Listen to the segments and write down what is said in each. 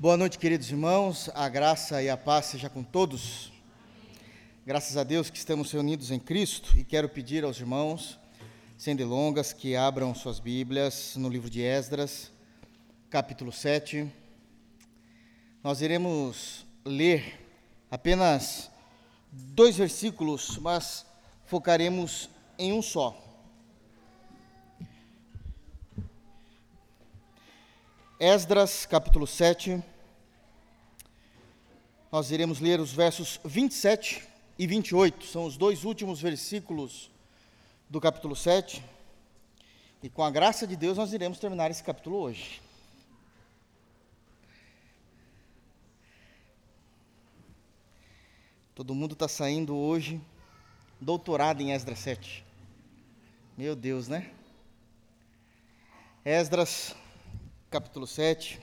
Boa noite, queridos irmãos. A graça e a paz seja com todos. Graças a Deus que estamos reunidos em Cristo e quero pedir aos irmãos, sem delongas, que abram suas Bíblias no livro de Esdras, capítulo 7. Nós iremos ler apenas dois versículos, mas focaremos em um só. Esdras, capítulo 7. Nós iremos ler os versos 27 e 28, são os dois últimos versículos do capítulo 7. E com a graça de Deus, nós iremos terminar esse capítulo hoje. Todo mundo está saindo hoje doutorado em Esdras 7. Meu Deus, né? Esdras capítulo 7,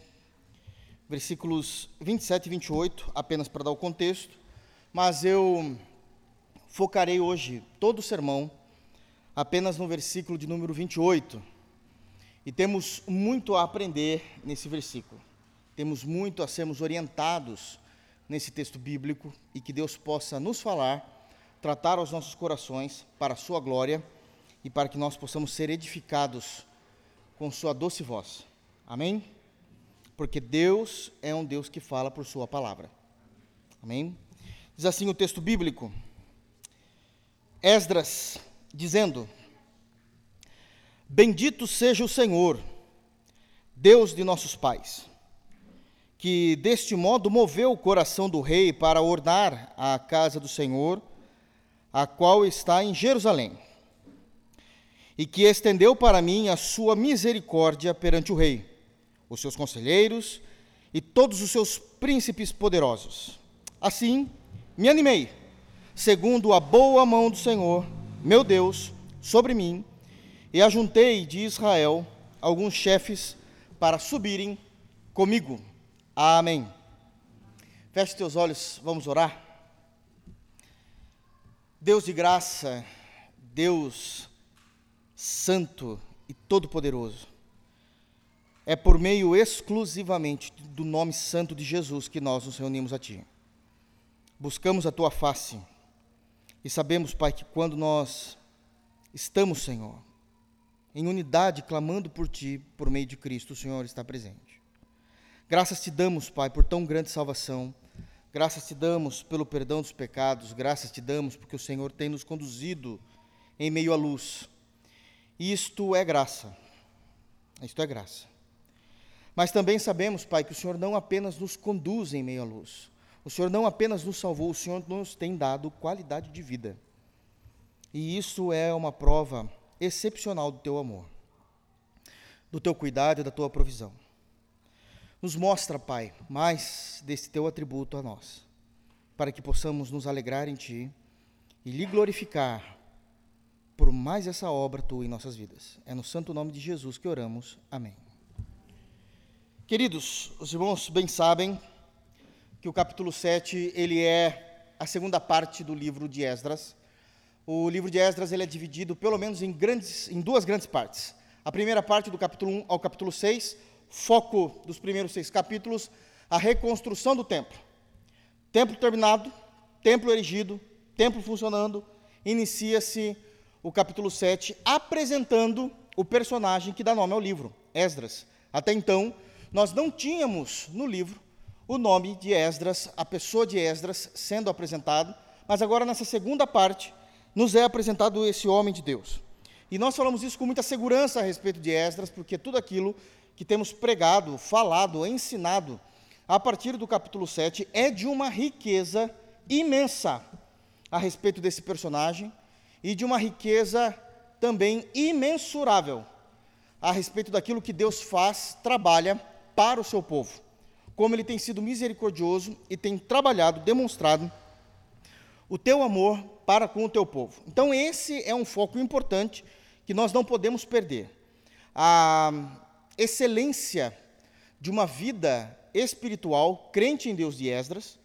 versículos 27 e 28, apenas para dar o contexto, mas eu focarei hoje todo o sermão apenas no versículo de número 28. E temos muito a aprender nesse versículo. Temos muito a sermos orientados nesse texto bíblico e que Deus possa nos falar, tratar aos nossos corações para a sua glória e para que nós possamos ser edificados com sua doce voz. Amém? Porque Deus é um Deus que fala por Sua palavra. Amém? Diz assim o texto bíblico, Esdras, dizendo: Bendito seja o Senhor, Deus de nossos pais, que deste modo moveu o coração do rei para ornar a casa do Senhor, a qual está em Jerusalém, e que estendeu para mim a sua misericórdia perante o rei os seus conselheiros e todos os seus príncipes poderosos. Assim, me animei, segundo a boa mão do Senhor, meu Deus, sobre mim, e ajuntei de Israel alguns chefes para subirem comigo. Amém. Feche teus olhos, vamos orar. Deus de graça, Deus santo e todo-poderoso é por meio exclusivamente do nome santo de Jesus que nós nos reunimos a Ti. Buscamos a Tua face e sabemos, Pai, que quando nós estamos, Senhor, em unidade, clamando por Ti, por meio de Cristo, o Senhor está presente. Graças te damos, Pai, por tão grande salvação. Graças te damos pelo perdão dos pecados. Graças te damos porque o Senhor tem nos conduzido em meio à luz. Isto é graça. Isto é graça. Mas também sabemos, Pai, que o Senhor não apenas nos conduz em meio à luz, o Senhor não apenas nos salvou, o Senhor nos tem dado qualidade de vida. E isso é uma prova excepcional do teu amor, do teu cuidado e da tua provisão. Nos mostra, Pai, mais desse teu atributo a nós, para que possamos nos alegrar em Ti e lhe glorificar por mais essa obra tua em nossas vidas. É no santo nome de Jesus que oramos. Amém. Queridos, os irmãos bem sabem que o capítulo 7, ele é a segunda parte do livro de Esdras. O livro de Esdras ele é dividido pelo menos em, grandes, em duas grandes partes. A primeira parte, do capítulo 1 ao capítulo 6, foco dos primeiros seis capítulos, a reconstrução do templo. Templo terminado, templo erigido, templo funcionando, inicia-se o capítulo 7 apresentando o personagem que dá nome ao livro, Esdras. Até então, nós não tínhamos no livro o nome de Esdras, a pessoa de Esdras sendo apresentado, mas agora nessa segunda parte nos é apresentado esse homem de Deus. E nós falamos isso com muita segurança a respeito de Esdras, porque tudo aquilo que temos pregado, falado, ensinado a partir do capítulo 7 é de uma riqueza imensa a respeito desse personagem e de uma riqueza também imensurável a respeito daquilo que Deus faz, trabalha para o seu povo, como ele tem sido misericordioso e tem trabalhado, demonstrado o teu amor para com o teu povo. Então, esse é um foco importante que nós não podemos perder. A excelência de uma vida espiritual, crente em Deus de Esdras,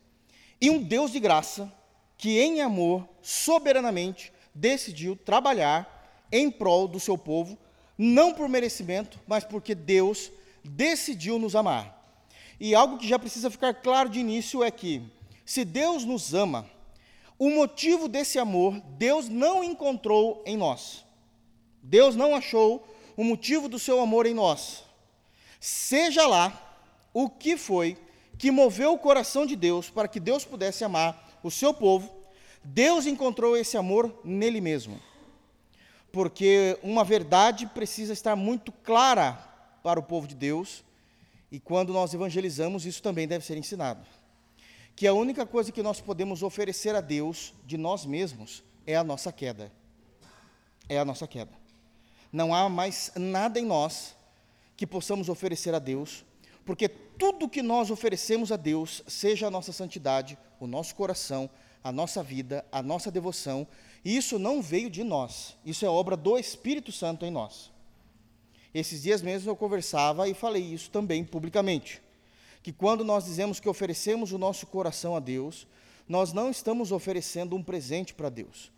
e um Deus de graça que, em amor, soberanamente decidiu trabalhar em prol do seu povo, não por merecimento, mas porque Deus decidiu nos amar. E algo que já precisa ficar claro de início é que, se Deus nos ama, o motivo desse amor Deus não encontrou em nós. Deus não achou o motivo do seu amor em nós. Seja lá o que foi que moveu o coração de Deus para que Deus pudesse amar o seu povo, Deus encontrou esse amor nele mesmo. Porque uma verdade precisa estar muito clara para o povo de Deus, e quando nós evangelizamos, isso também deve ser ensinado. Que a única coisa que nós podemos oferecer a Deus de nós mesmos é a nossa queda. É a nossa queda. Não há mais nada em nós que possamos oferecer a Deus, porque tudo que nós oferecemos a Deus, seja a nossa santidade, o nosso coração, a nossa vida, a nossa devoção, isso não veio de nós, isso é obra do Espírito Santo em nós. Esses dias mesmo eu conversava e falei isso também publicamente, que quando nós dizemos que oferecemos o nosso coração a Deus, nós não estamos oferecendo um presente para Deus.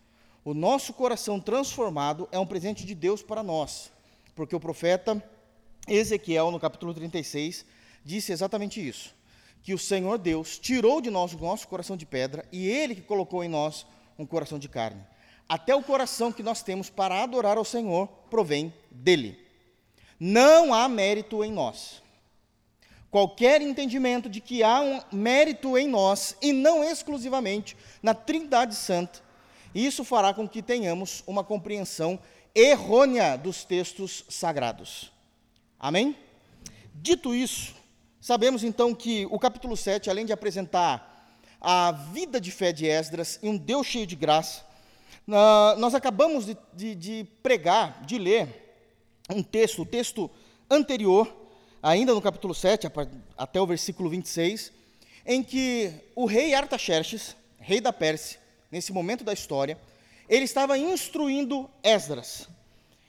O nosso coração transformado é um presente de Deus para nós, porque o profeta Ezequiel, no capítulo 36, disse exatamente isso que o Senhor Deus tirou de nós o nosso coração de pedra e Ele que colocou em nós um coração de carne. Até o coração que nós temos para adorar ao Senhor provém dele. Não há mérito em nós. Qualquer entendimento de que há um mérito em nós, e não exclusivamente na Trindade Santa, isso fará com que tenhamos uma compreensão errônea dos textos sagrados. Amém? Dito isso, Sabemos então que o capítulo 7, além de apresentar a vida de fé de Esdras e um Deus cheio de graça, nós acabamos de, de, de pregar, de ler um texto, o texto anterior, ainda no capítulo 7, até o versículo 26, em que o rei Artaxerxes, rei da Pérsia, nesse momento da história, ele estava instruindo Esdras.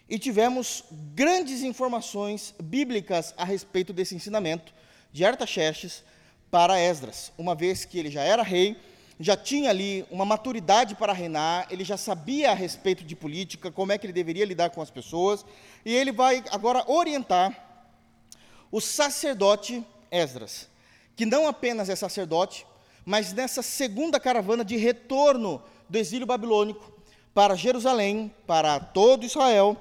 E tivemos grandes informações bíblicas a respeito desse ensinamento, de Artaxerxes para Esdras, uma vez que ele já era rei, já tinha ali uma maturidade para reinar, ele já sabia a respeito de política, como é que ele deveria lidar com as pessoas, e ele vai agora orientar o sacerdote Esdras, que não apenas é sacerdote, mas nessa segunda caravana de retorno do exílio babilônico para Jerusalém, para todo Israel,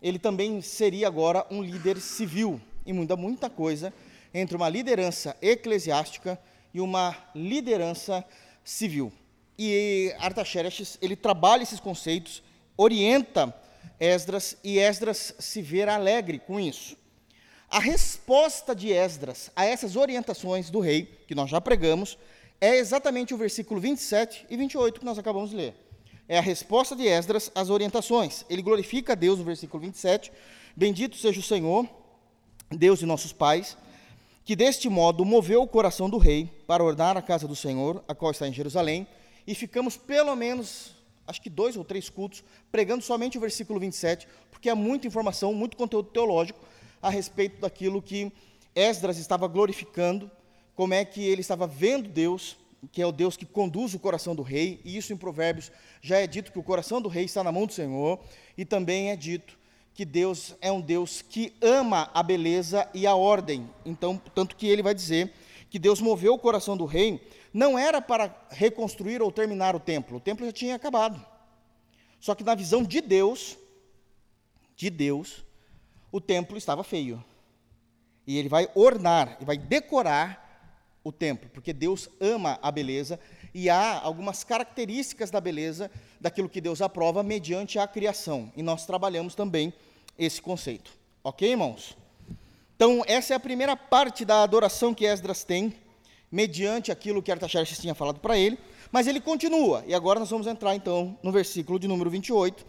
ele também seria agora um líder civil, e muita, muita coisa entre uma liderança eclesiástica e uma liderança civil. E Artaxerxes, ele trabalha esses conceitos, orienta Esdras, e Esdras se vê alegre com isso. A resposta de Esdras a essas orientações do rei, que nós já pregamos, é exatamente o versículo 27 e 28 que nós acabamos de ler. É a resposta de Esdras às orientações. Ele glorifica a Deus no versículo 27. Bendito seja o Senhor, Deus de nossos pais, que deste modo moveu o coração do rei para ordenar a casa do Senhor, a qual está em Jerusalém, e ficamos pelo menos, acho que dois ou três cultos, pregando somente o versículo 27, porque há muita informação, muito conteúdo teológico a respeito daquilo que Esdras estava glorificando, como é que ele estava vendo Deus, que é o Deus que conduz o coração do rei, e isso em Provérbios já é dito que o coração do rei está na mão do Senhor, e também é dito que Deus é um Deus que ama a beleza e a ordem. Então, tanto que ele vai dizer que Deus moveu o coração do rei, não era para reconstruir ou terminar o templo, o templo já tinha acabado. Só que na visão de Deus, de Deus, o templo estava feio. E ele vai ornar, e vai decorar o templo, porque Deus ama a beleza e há algumas características da beleza daquilo que Deus aprova mediante a criação. E nós trabalhamos também esse conceito. Ok, irmãos? Então, essa é a primeira parte da adoração que Esdras tem, mediante aquilo que Artaxerxes tinha falado para ele, mas ele continua, e agora nós vamos entrar então no versículo de número 28.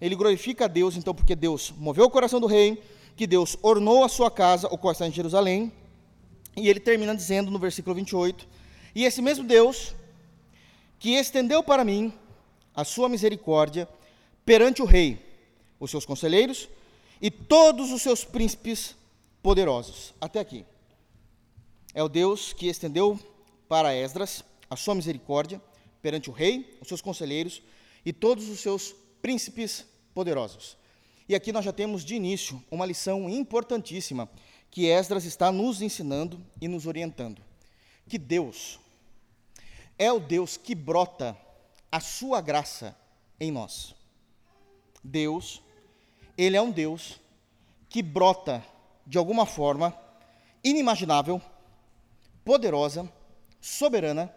Ele glorifica a Deus, então, porque Deus moveu o coração do rei, que Deus ornou a sua casa, o qual está em Jerusalém, e ele termina dizendo no versículo 28: E esse mesmo Deus, que estendeu para mim a sua misericórdia perante o rei, os seus conselheiros e todos os seus príncipes poderosos. Até aqui. É o Deus que estendeu para Esdras a sua misericórdia perante o rei, os seus conselheiros e todos os seus príncipes poderosos. E aqui nós já temos de início uma lição importantíssima que Esdras está nos ensinando e nos orientando. Que Deus é o Deus que brota a sua graça em nós. Deus, ele é um Deus que brota de alguma forma inimaginável, poderosa, soberana,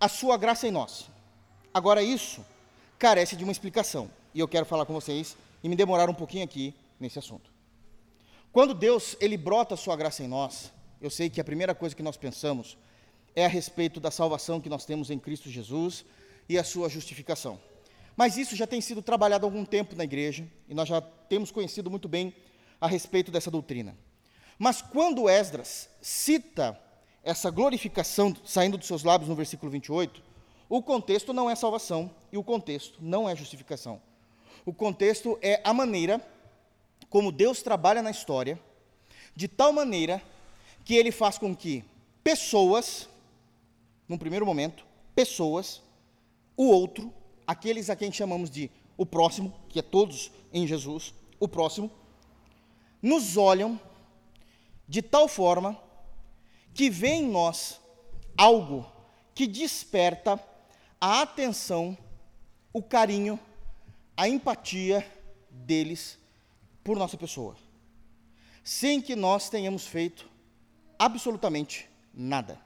a sua graça em nós. Agora isso carece de uma explicação, e eu quero falar com vocês e me demorar um pouquinho aqui nesse assunto. Quando Deus ele brota a sua graça em nós, eu sei que a primeira coisa que nós pensamos é a respeito da salvação que nós temos em Cristo Jesus e a sua justificação. Mas isso já tem sido trabalhado há algum tempo na igreja e nós já temos conhecido muito bem a respeito dessa doutrina. Mas quando Esdras cita essa glorificação saindo dos seus lábios no versículo 28, o contexto não é salvação e o contexto não é justificação. O contexto é a maneira como Deus trabalha na história, de tal maneira que ele faz com que pessoas, num primeiro momento, pessoas, o outro, aqueles a quem chamamos de o próximo, que é todos em Jesus, o próximo, nos olham de tal forma que vê em nós algo que desperta a atenção, o carinho, a empatia deles por nossa pessoa, sem que nós tenhamos feito absolutamente nada.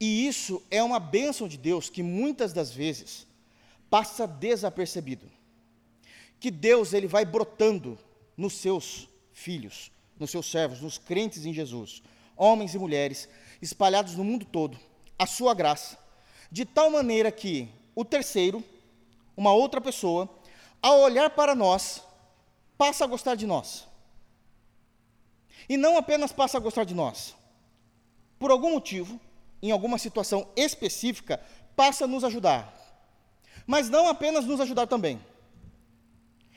E isso é uma bênção de Deus que muitas das vezes passa desapercebido. Que Deus ele vai brotando nos seus filhos, nos seus servos, nos crentes em Jesus, homens e mulheres espalhados no mundo todo, a sua graça, de tal maneira que o terceiro, uma outra pessoa, ao olhar para nós, passa a gostar de nós. E não apenas passa a gostar de nós, por algum motivo, em alguma situação específica, passa a nos ajudar. Mas não apenas nos ajudar também.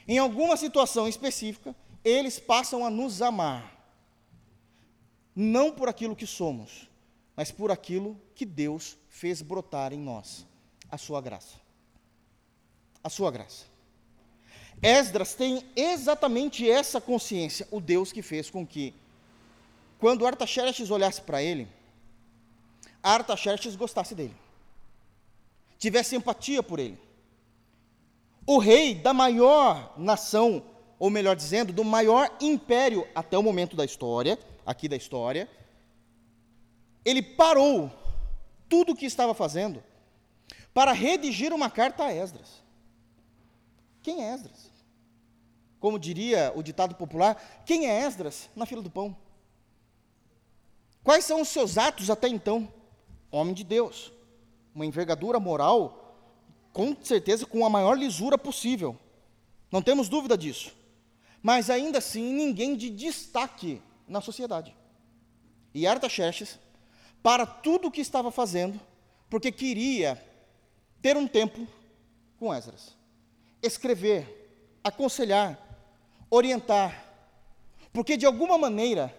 Em alguma situação específica, eles passam a nos amar. Não por aquilo que somos, mas por aquilo que Deus fez brotar em nós a sua graça. A sua graça. Esdras tem exatamente essa consciência, o Deus que fez com que, quando Artaxerxes olhasse para ele, Artaxerxes gostasse dele, tivesse empatia por ele. O rei da maior nação, ou melhor dizendo, do maior império até o momento da história, aqui da história, ele parou tudo o que estava fazendo para redigir uma carta a Esdras. Quem é Esdras? Como diria o ditado popular, quem é Esdras na fila do pão? Quais são os seus atos até então? Homem de Deus, uma envergadura moral, com certeza com a maior lisura possível, não temos dúvida disso. Mas ainda assim, ninguém de destaque na sociedade. E Artaxerxes, para tudo o que estava fazendo, porque queria ter um tempo com Esdras, escrever, aconselhar, orientar, porque de alguma maneira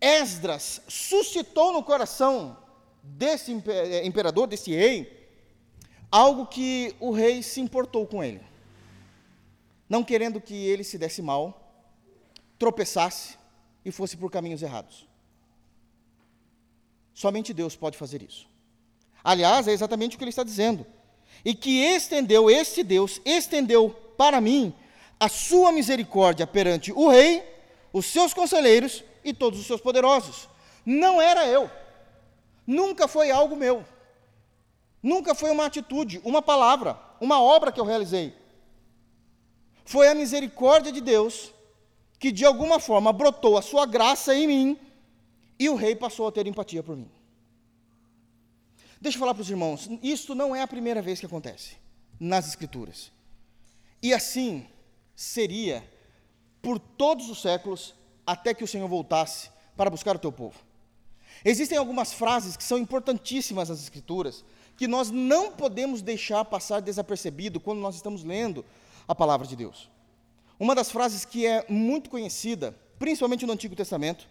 Esdras suscitou no coração desse eh, imperador, desse rei, algo que o rei se importou com ele. Não querendo que ele se desse mal, tropeçasse e fosse por caminhos errados. Somente Deus pode fazer isso. Aliás, é exatamente o que ele está dizendo. E que estendeu, este Deus estendeu para mim a sua misericórdia perante o rei, os seus conselheiros e todos os seus poderosos. Não era eu. Nunca foi algo meu. Nunca foi uma atitude, uma palavra, uma obra que eu realizei. Foi a misericórdia de Deus que de alguma forma brotou a sua graça em mim e o rei passou a ter empatia por mim. Deixa eu falar para os irmãos, isto não é a primeira vez que acontece nas Escrituras. E assim, seria por todos os séculos até que o Senhor voltasse para buscar o teu povo. Existem algumas frases que são importantíssimas nas Escrituras, que nós não podemos deixar passar desapercebido quando nós estamos lendo a palavra de Deus. Uma das frases que é muito conhecida, principalmente no Antigo Testamento,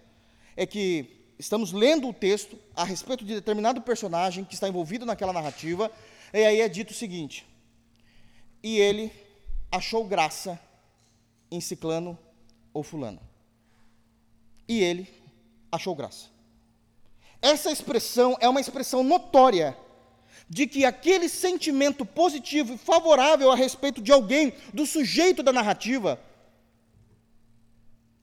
é que estamos lendo o texto a respeito de determinado personagem que está envolvido naquela narrativa, e aí é dito o seguinte: E ele achou graça em ciclano ou fulano. e ele achou graça. Essa expressão é uma expressão notória de que aquele sentimento positivo e favorável a respeito de alguém, do sujeito da narrativa,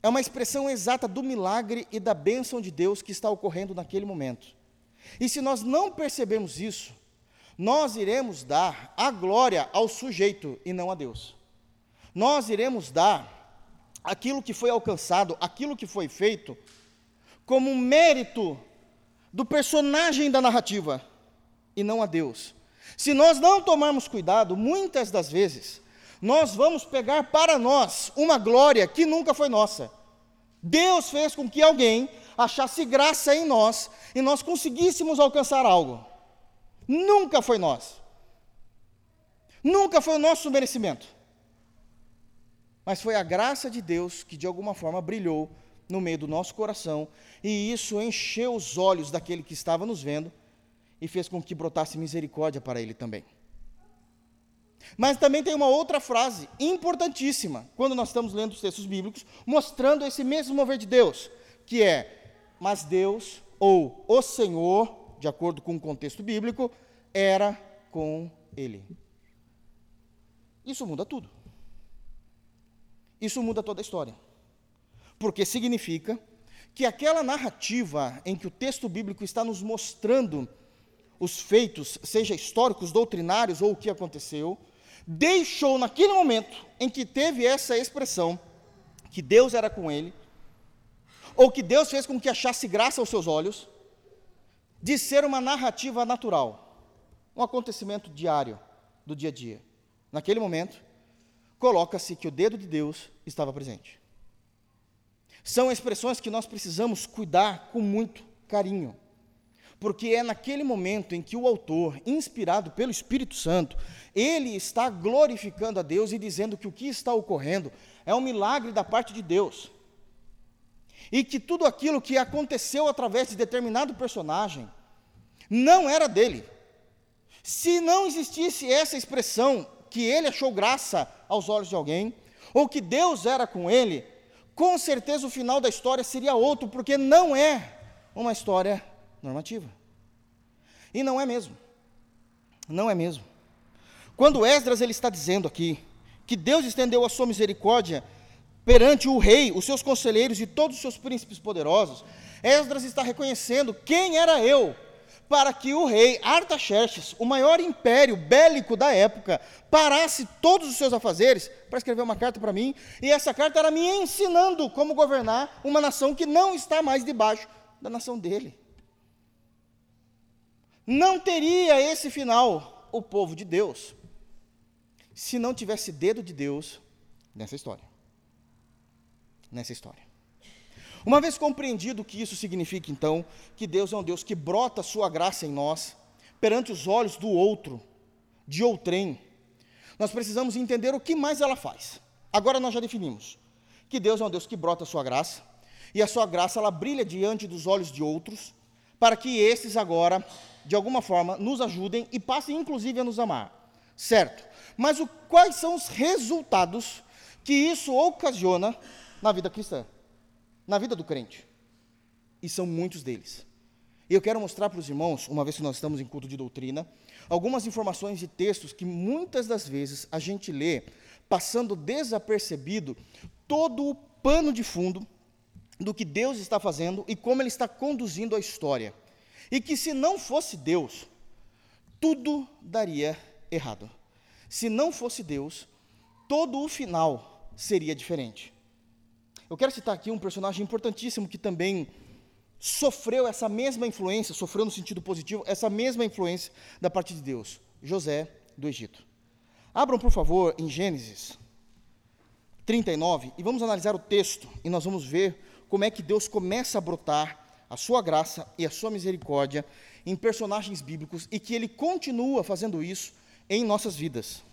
é uma expressão exata do milagre e da bênção de Deus que está ocorrendo naquele momento. E se nós não percebemos isso, nós iremos dar a glória ao sujeito e não a Deus. Nós iremos dar aquilo que foi alcançado, aquilo que foi feito, como mérito do personagem da narrativa e não a Deus. Se nós não tomarmos cuidado, muitas das vezes, nós vamos pegar para nós uma glória que nunca foi nossa. Deus fez com que alguém achasse graça em nós e nós conseguíssemos alcançar algo. Nunca foi nós. Nunca foi o nosso merecimento. Mas foi a graça de Deus que de alguma forma brilhou no meio do nosso coração, e isso encheu os olhos daquele que estava nos vendo e fez com que brotasse misericórdia para ele também. Mas também tem uma outra frase importantíssima, quando nós estamos lendo os textos bíblicos, mostrando esse mesmo mover de Deus, que é: Mas Deus, ou o Senhor, de acordo com o contexto bíblico, era com ele. Isso muda tudo. Isso muda toda a história porque significa que aquela narrativa em que o texto bíblico está nos mostrando os feitos, seja históricos, doutrinários ou o que aconteceu, deixou naquele momento em que teve essa expressão, que Deus era com ele, ou que Deus fez com que achasse graça aos seus olhos, de ser uma narrativa natural, um acontecimento diário do dia a dia. Naquele momento, coloca-se que o dedo de Deus estava presente. São expressões que nós precisamos cuidar com muito carinho, porque é naquele momento em que o autor, inspirado pelo Espírito Santo, ele está glorificando a Deus e dizendo que o que está ocorrendo é um milagre da parte de Deus. E que tudo aquilo que aconteceu através de determinado personagem não era dele. Se não existisse essa expressão que ele achou graça aos olhos de alguém, ou que Deus era com ele, com certeza o final da história seria outro, porque não é uma história normativa. E não é mesmo. Não é mesmo. Quando Esdras ele está dizendo aqui que Deus estendeu a sua misericórdia perante o rei, os seus conselheiros e todos os seus príncipes poderosos, Esdras está reconhecendo quem era eu para que o rei Artaxerxes, o maior império bélico da época, parasse todos os seus afazeres para escrever uma carta para mim, e essa carta era me ensinando como governar uma nação que não está mais debaixo da nação dele. Não teria esse final o povo de Deus se não tivesse dedo de Deus nessa história. Nessa história. Uma vez compreendido o que isso significa, então, que Deus é um Deus que brota sua graça em nós, perante os olhos do outro, de outrem, nós precisamos entender o que mais ela faz. Agora nós já definimos que Deus é um Deus que brota sua graça, e a sua graça ela brilha diante dos olhos de outros, para que esses agora, de alguma forma, nos ajudem e passem inclusive a nos amar. Certo? Mas o, quais são os resultados que isso ocasiona na vida cristã? Na vida do crente. E são muitos deles. E eu quero mostrar para os irmãos, uma vez que nós estamos em culto de doutrina, algumas informações de textos que muitas das vezes a gente lê, passando desapercebido todo o pano de fundo do que Deus está fazendo e como Ele está conduzindo a história. E que se não fosse Deus, tudo daria errado. Se não fosse Deus, todo o final seria diferente. Eu quero citar aqui um personagem importantíssimo que também sofreu essa mesma influência, sofreu no sentido positivo, essa mesma influência da parte de Deus, José do Egito. Abram, por favor, em Gênesis 39 e vamos analisar o texto e nós vamos ver como é que Deus começa a brotar a sua graça e a sua misericórdia em personagens bíblicos e que ele continua fazendo isso em nossas vidas.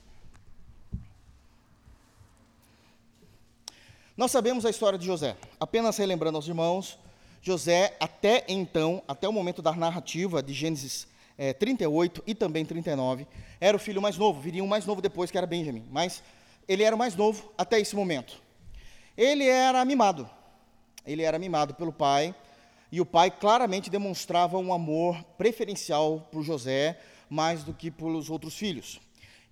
Nós sabemos a história de José. Apenas relembrando aos irmãos, José, até então, até o momento da narrativa de Gênesis é, 38 e também 39, era o filho mais novo, viria um mais novo depois, que era Benjamim, mas ele era o mais novo até esse momento. Ele era mimado, Ele era mimado pelo pai, e o pai claramente demonstrava um amor preferencial por José, mais do que pelos outros filhos.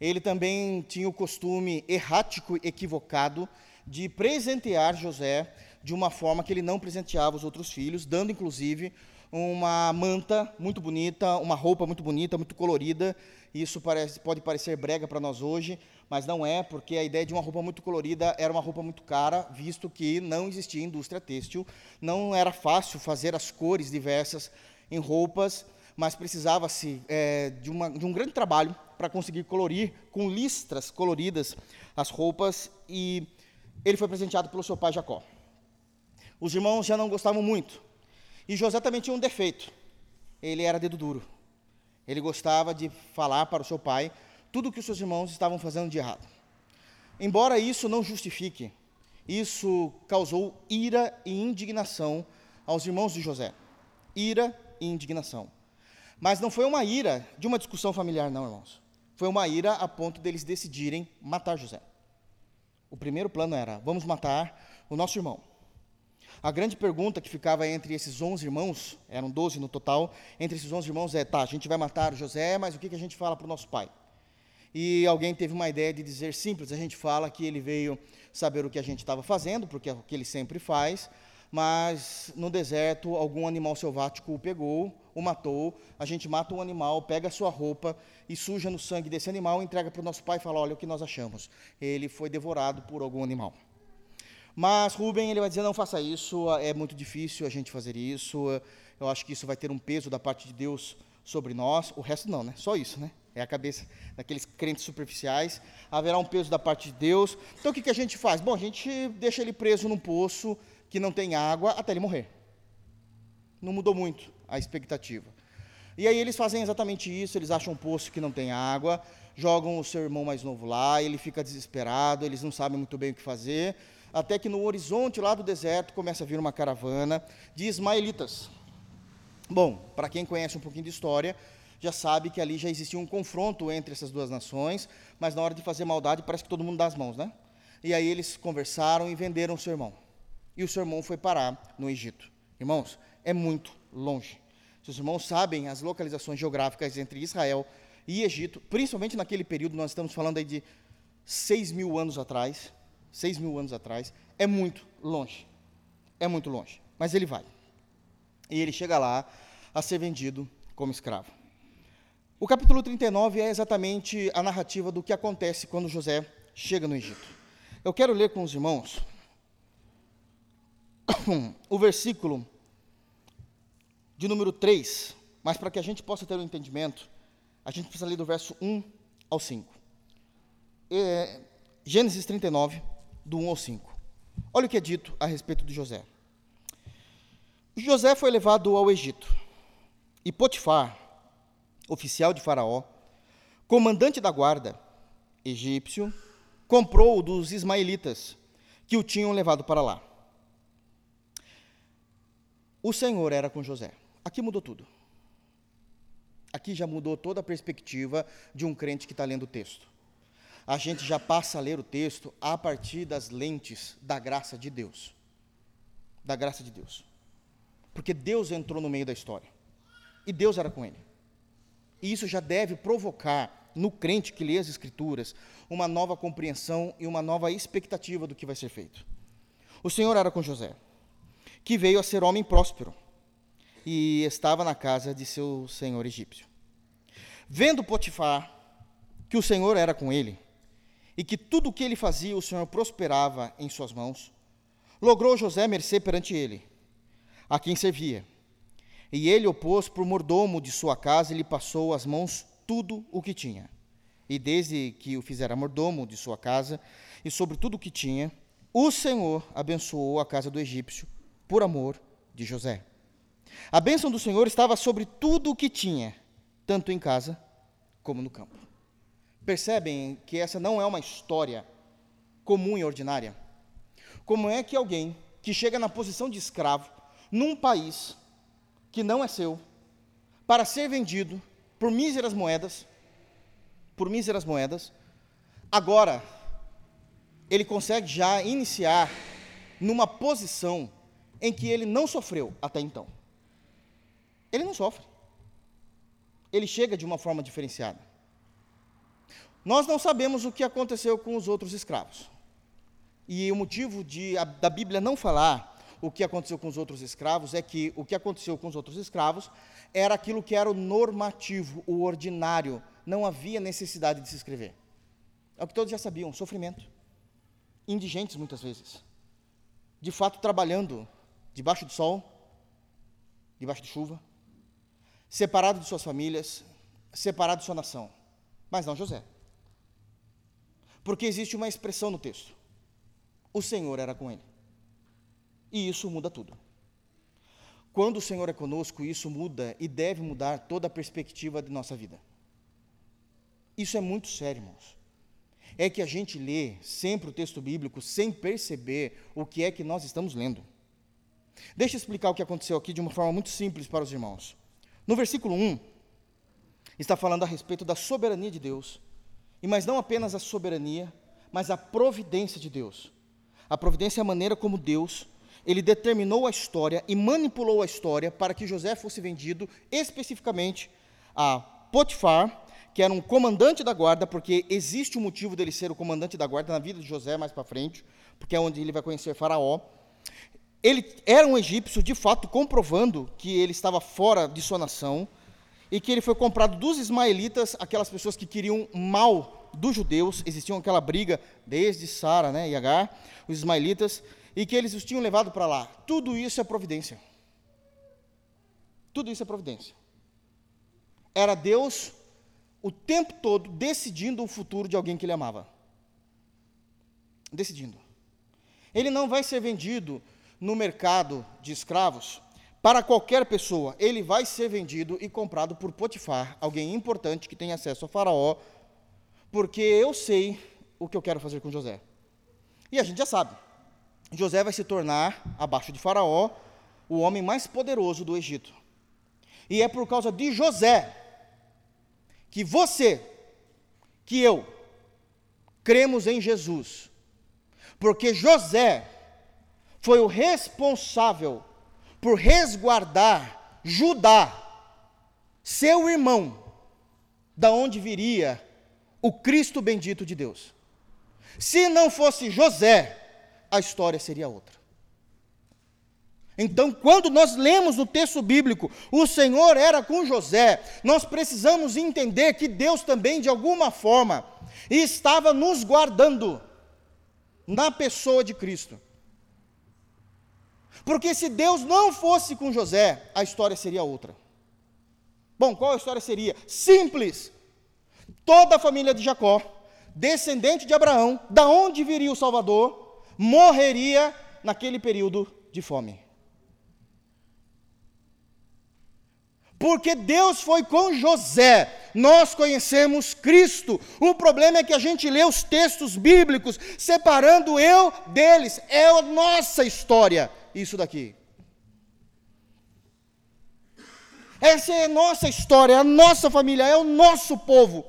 Ele também tinha o costume errático e equivocado de presentear José de uma forma que ele não presenteava os outros filhos, dando inclusive uma manta muito bonita, uma roupa muito bonita, muito colorida. Isso parece, pode parecer brega para nós hoje, mas não é, porque a ideia de uma roupa muito colorida era uma roupa muito cara, visto que não existia indústria têxtil, não era fácil fazer as cores diversas em roupas, mas precisava-se é, de, de um grande trabalho para conseguir colorir com listras coloridas as roupas, e ele foi presenteado pelo seu pai Jacó. Os irmãos já não gostavam muito, e José também tinha um defeito, ele era dedo duro. Ele gostava de falar para o seu pai tudo o que os seus irmãos estavam fazendo de errado. Embora isso não justifique, isso causou ira e indignação aos irmãos de José. Ira e indignação. Mas não foi uma ira de uma discussão familiar, não, irmãos. Foi uma ira a ponto deles decidirem matar José. O primeiro plano era: vamos matar o nosso irmão. A grande pergunta que ficava entre esses 11 irmãos, eram 12 no total, entre esses 11 irmãos é: tá, a gente vai matar José, mas o que, que a gente fala para o nosso pai? e alguém teve uma ideia de dizer simples, a gente fala que ele veio saber o que a gente estava fazendo, porque é o que ele sempre faz, mas no deserto algum animal selvático o pegou, o matou, a gente mata um animal, pega a sua roupa e suja no sangue desse animal, entrega para o nosso pai e fala, olha o que nós achamos, ele foi devorado por algum animal. Mas Rubem, ele vai dizer, não faça isso, é muito difícil a gente fazer isso, eu acho que isso vai ter um peso da parte de Deus sobre nós, o resto não, né? Só isso, né? É a cabeça daqueles crentes superficiais. Haverá um peso da parte de Deus. Então o que, que a gente faz? Bom, a gente deixa ele preso num poço que não tem água até ele morrer. Não mudou muito a expectativa. E aí eles fazem exatamente isso, eles acham um poço que não tem água, jogam o seu irmão mais novo lá, ele fica desesperado, eles não sabem muito bem o que fazer, até que no horizonte lá do deserto começa a vir uma caravana de ismaelitas. Bom, para quem conhece um pouquinho de história, já sabe que ali já existia um confronto entre essas duas nações, mas na hora de fazer maldade parece que todo mundo dá as mãos, né? E aí eles conversaram e venderam o seu irmão. E o seu irmão foi parar no Egito. Irmãos, é muito longe. Seus irmãos sabem as localizações geográficas entre Israel e Egito, principalmente naquele período, nós estamos falando aí de seis mil anos atrás, seis mil anos atrás, é muito longe. É muito longe. Mas ele vai. E ele chega lá a ser vendido como escravo. O capítulo 39 é exatamente a narrativa do que acontece quando José chega no Egito. Eu quero ler com os irmãos o versículo de número 3, mas para que a gente possa ter um entendimento, a gente precisa ler do verso 1 ao 5. É, Gênesis 39, do 1 ao 5. Olha o que é dito a respeito de José. José foi levado ao Egito, e Potifar, oficial de Faraó, comandante da guarda egípcio, comprou dos ismaelitas que o tinham levado para lá. O Senhor era com José. Aqui mudou tudo. Aqui já mudou toda a perspectiva de um crente que está lendo o texto. A gente já passa a ler o texto a partir das lentes da graça de Deus. Da graça de Deus. Porque Deus entrou no meio da história. E Deus era com ele. E isso já deve provocar no crente que lê as Escrituras uma nova compreensão e uma nova expectativa do que vai ser feito. O Senhor era com José, que veio a ser homem próspero e estava na casa de seu senhor egípcio. Vendo Potifar que o Senhor era com ele e que tudo o que ele fazia o Senhor prosperava em suas mãos, logrou José mercê perante ele, a quem servia e ele o pôs por mordomo de sua casa e lhe passou às mãos tudo o que tinha. E desde que o fizera mordomo de sua casa e sobre tudo o que tinha, o Senhor abençoou a casa do egípcio por amor de José. A bênção do Senhor estava sobre tudo o que tinha, tanto em casa como no campo. Percebem que essa não é uma história comum e ordinária? Como é que alguém que chega na posição de escravo num país que não é seu, para ser vendido por míseras moedas, por míseras moedas, agora ele consegue já iniciar numa posição em que ele não sofreu até então. Ele não sofre. Ele chega de uma forma diferenciada. Nós não sabemos o que aconteceu com os outros escravos. E o motivo de, a, da Bíblia não falar o que aconteceu com os outros escravos é que o que aconteceu com os outros escravos era aquilo que era o normativo, o ordinário. Não havia necessidade de se escrever. É o que todos já sabiam: sofrimento. Indigentes, muitas vezes. De fato, trabalhando debaixo do sol, debaixo de chuva, separado de suas famílias, separado de sua nação. Mas não José. Porque existe uma expressão no texto: o Senhor era com ele. E isso muda tudo. Quando o Senhor é conosco, isso muda e deve mudar toda a perspectiva de nossa vida. Isso é muito sério, irmãos. É que a gente lê sempre o texto bíblico sem perceber o que é que nós estamos lendo. Deixa eu explicar o que aconteceu aqui de uma forma muito simples para os irmãos. No versículo 1, está falando a respeito da soberania de Deus, e mas não apenas a soberania, mas a providência de Deus. A providência é a maneira como Deus ele determinou a história e manipulou a história para que José fosse vendido especificamente a Potifar, que era um comandante da guarda, porque existe um motivo dele ser o comandante da guarda na vida de José mais para frente, porque é onde ele vai conhecer Faraó. Ele era um egípcio, de fato, comprovando que ele estava fora de sua nação e que ele foi comprado dos ismaelitas, aquelas pessoas que queriam mal dos judeus, existia aquela briga desde Sara né, e Agar, os ismaelitas, e que eles os tinham levado para lá. Tudo isso é providência. Tudo isso é providência. Era Deus o tempo todo decidindo o futuro de alguém que ele amava. Decidindo. Ele não vai ser vendido no mercado de escravos para qualquer pessoa. Ele vai ser vendido e comprado por Potifar, alguém importante que tem acesso a Faraó, porque eu sei o que eu quero fazer com José. E a gente já sabe. José vai se tornar, abaixo de Faraó, o homem mais poderoso do Egito. E é por causa de José que você, que eu, cremos em Jesus. Porque José foi o responsável por resguardar Judá, seu irmão, da onde viria o Cristo bendito de Deus. Se não fosse José, a história seria outra. Então, quando nós lemos o texto bíblico, o Senhor era com José, nós precisamos entender que Deus também, de alguma forma, estava nos guardando na pessoa de Cristo. Porque se Deus não fosse com José, a história seria outra. Bom, qual a história seria? Simples. Toda a família de Jacó, descendente de Abraão, da onde viria o Salvador, morreria naquele período de fome. Porque Deus foi com José, nós conhecemos Cristo. O problema é que a gente lê os textos bíblicos separando eu deles. É a nossa história, isso daqui. Essa é a nossa história, é a nossa família, é o nosso povo.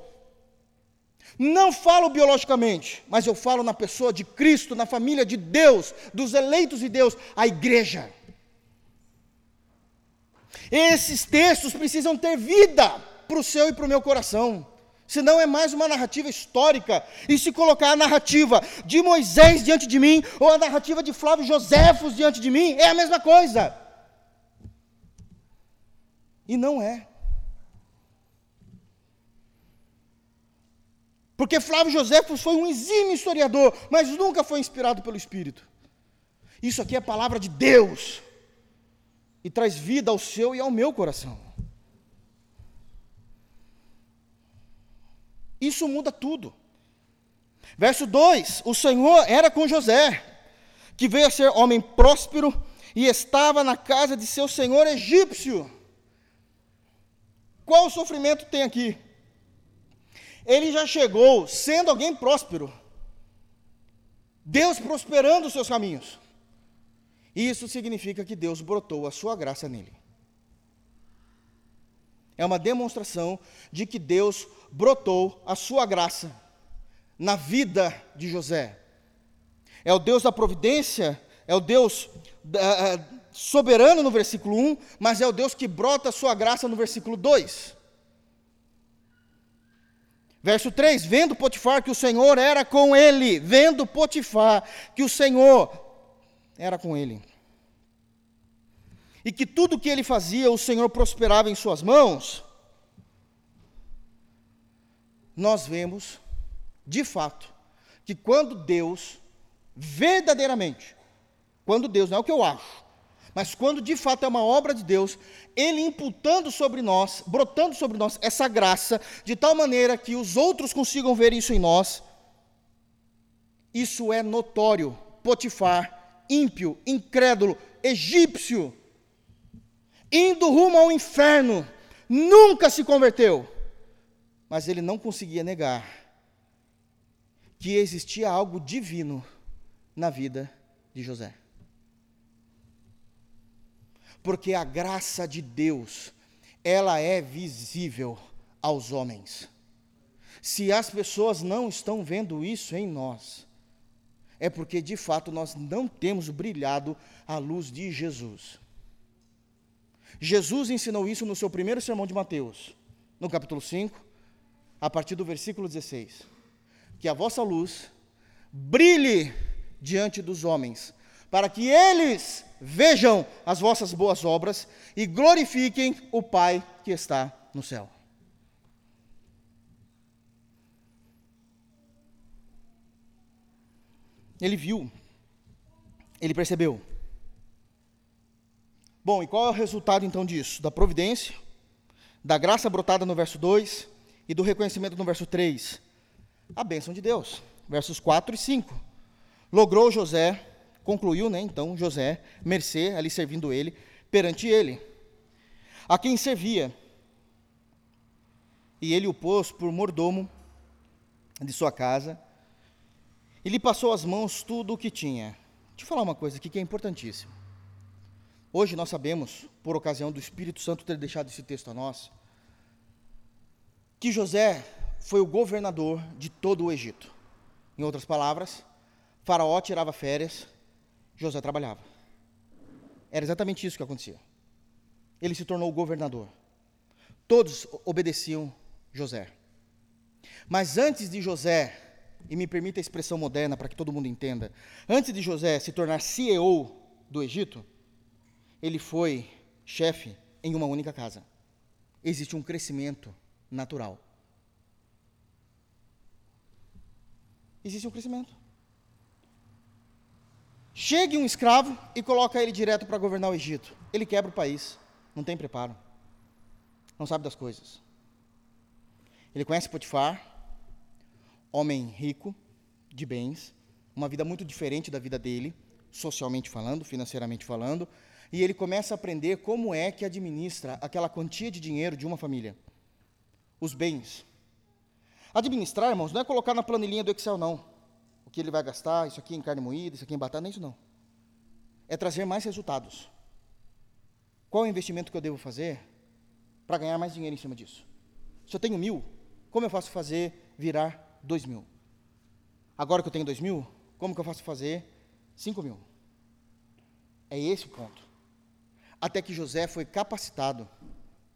Não falo biologicamente, mas eu falo na pessoa de Cristo, na família de Deus, dos eleitos de Deus, a igreja. Esses textos precisam ter vida para o seu e para o meu coração. Senão é mais uma narrativa histórica. E se colocar a narrativa de Moisés diante de mim, ou a narrativa de Flávio Joséfos diante de mim, é a mesma coisa. E não é. Porque Flávio Joséfo foi um exímio historiador, mas nunca foi inspirado pelo Espírito. Isso aqui é a palavra de Deus. E traz vida ao seu e ao meu coração. Isso muda tudo. Verso 2: O Senhor era com José, que veio a ser homem próspero e estava na casa de seu senhor egípcio. Qual o sofrimento tem aqui? ele já chegou sendo alguém próspero. Deus prosperando os seus caminhos. Isso significa que Deus brotou a sua graça nele. É uma demonstração de que Deus brotou a sua graça na vida de José. É o Deus da providência, é o Deus da, soberano no versículo 1, mas é o Deus que brota a sua graça no versículo 2. Verso 3: Vendo Potifar que o Senhor era com ele, vendo Potifar que o Senhor era com ele, e que tudo que ele fazia o Senhor prosperava em suas mãos, nós vemos, de fato, que quando Deus, verdadeiramente, quando Deus, não é o que eu acho, mas quando de fato é uma obra de Deus, Ele imputando sobre nós, brotando sobre nós essa graça, de tal maneira que os outros consigam ver isso em nós, isso é notório. Potifar, ímpio, incrédulo, egípcio, indo rumo ao inferno, nunca se converteu, mas ele não conseguia negar que existia algo divino na vida de José porque a graça de Deus, ela é visível aos homens. Se as pessoas não estão vendo isso em nós, é porque de fato nós não temos brilhado a luz de Jesus. Jesus ensinou isso no seu primeiro sermão de Mateus, no capítulo 5, a partir do versículo 16. Que a vossa luz brilhe diante dos homens, para que eles vejam as vossas boas obras e glorifiquem o Pai que está no céu. Ele viu, ele percebeu. Bom, e qual é o resultado então disso? Da providência, da graça brotada no verso 2 e do reconhecimento no verso 3. A bênção de Deus, versos 4 e 5. Logrou José concluiu, né, então, José, mercê, ali servindo ele, perante ele, a quem servia. E ele o pôs por mordomo de sua casa, e lhe passou às mãos tudo o que tinha. Deixa eu falar uma coisa aqui que é importantíssima. Hoje nós sabemos, por ocasião do Espírito Santo ter deixado esse texto a nós, que José foi o governador de todo o Egito. Em outras palavras, Faraó tirava férias José trabalhava. Era exatamente isso que acontecia. Ele se tornou governador. Todos obedeciam José. Mas antes de José, e me permita a expressão moderna para que todo mundo entenda, antes de José se tornar CEO do Egito, ele foi chefe em uma única casa. Existe um crescimento natural. Existe um crescimento. Chegue um escravo e coloca ele direto para governar o Egito. Ele quebra o país, não tem preparo, não sabe das coisas. Ele conhece Potifar, homem rico, de bens, uma vida muito diferente da vida dele, socialmente falando, financeiramente falando, e ele começa a aprender como é que administra aquela quantia de dinheiro de uma família. Os bens. Administrar, irmãos, não é colocar na planilhinha do Excel, não o que ele vai gastar, isso aqui em carne moída, isso aqui em batata, não é isso não. É trazer mais resultados. Qual é o investimento que eu devo fazer para ganhar mais dinheiro em cima disso? Se eu tenho mil, como eu faço fazer virar dois mil? Agora que eu tenho dois mil, como que eu faço fazer cinco mil? É esse o ponto. Até que José foi capacitado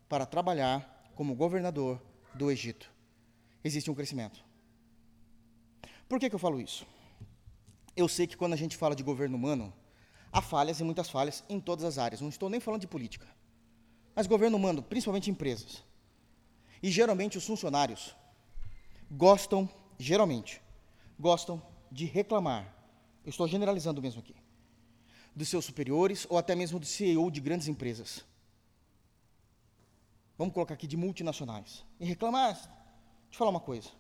para trabalhar como governador do Egito. Existe um crescimento. Por que, que eu falo isso? Eu sei que quando a gente fala de governo humano, há falhas e muitas falhas em todas as áreas. Não estou nem falando de política. Mas governo humano, principalmente empresas. E geralmente os funcionários gostam, geralmente, gostam de reclamar. Eu estou generalizando mesmo aqui. Dos seus superiores ou até mesmo do CEO de grandes empresas. Vamos colocar aqui de multinacionais. E reclamar. Deixa eu falar uma coisa.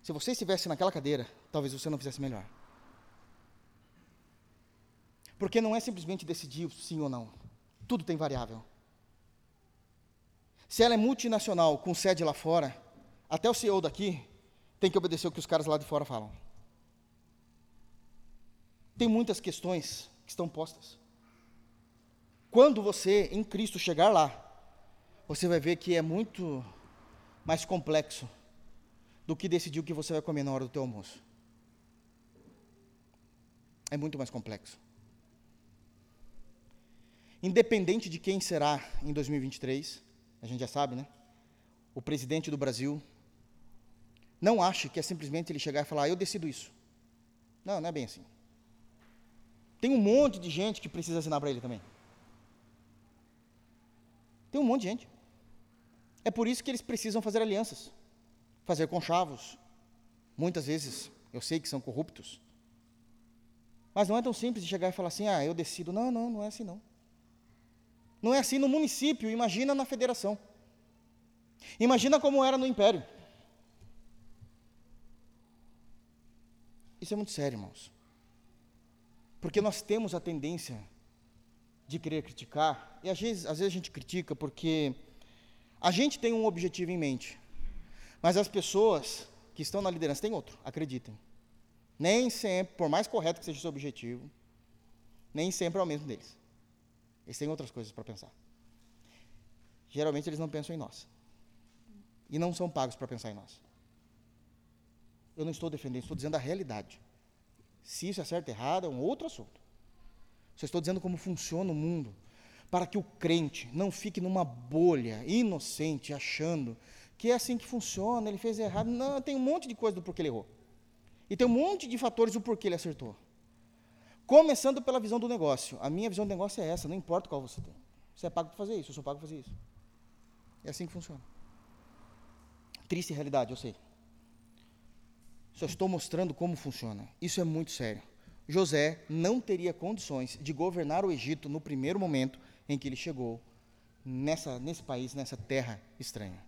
Se você estivesse naquela cadeira, talvez você não fizesse melhor. Porque não é simplesmente decidir sim ou não. Tudo tem variável. Se ela é multinacional, com sede lá fora, até o CEO daqui tem que obedecer o que os caras lá de fora falam. Tem muitas questões que estão postas. Quando você, em Cristo, chegar lá, você vai ver que é muito mais complexo do que decidir o que você vai comer na hora do teu almoço. É muito mais complexo. independente de quem será em 2023, a gente já sabe, né? O presidente do Brasil, não ache que é simplesmente ele chegar e falar, ah, eu decido isso. Não, não é bem assim. Tem um monte de gente que precisa assinar para ele também. Tem um monte de gente. É por isso que eles precisam fazer alianças, fazer conchavos. Muitas vezes, eu sei que são corruptos. Mas não é tão simples de chegar e falar assim, ah, eu decido. Não, não, não é assim não. Não é assim no município, imagina na federação. Imagina como era no império. Isso é muito sério, irmãos. Porque nós temos a tendência de querer criticar, e às vezes, às vezes a gente critica porque a gente tem um objetivo em mente, mas as pessoas que estão na liderança têm outro, acreditem. Nem sempre, por mais correto que seja o seu objetivo, nem sempre é o mesmo deles. Eles têm outras coisas para pensar. Geralmente eles não pensam em nós. E não são pagos para pensar em nós. Eu não estou defendendo, estou dizendo a realidade. Se isso é certo ou errado, é um outro assunto. Só estou dizendo como funciona o mundo, para que o crente não fique numa bolha inocente, achando que é assim que funciona, ele fez errado. Não, tem um monte de coisa do porquê ele errou. E tem um monte de fatores do porquê ele acertou. Começando pela visão do negócio. A minha visão do negócio é essa, não importa qual você tem. Você é pago para fazer isso, eu sou pago para fazer isso. É assim que funciona. Triste realidade, eu sei. Só estou mostrando como funciona. Isso é muito sério. José não teria condições de governar o Egito no primeiro momento em que ele chegou nessa, nesse país, nessa terra estranha.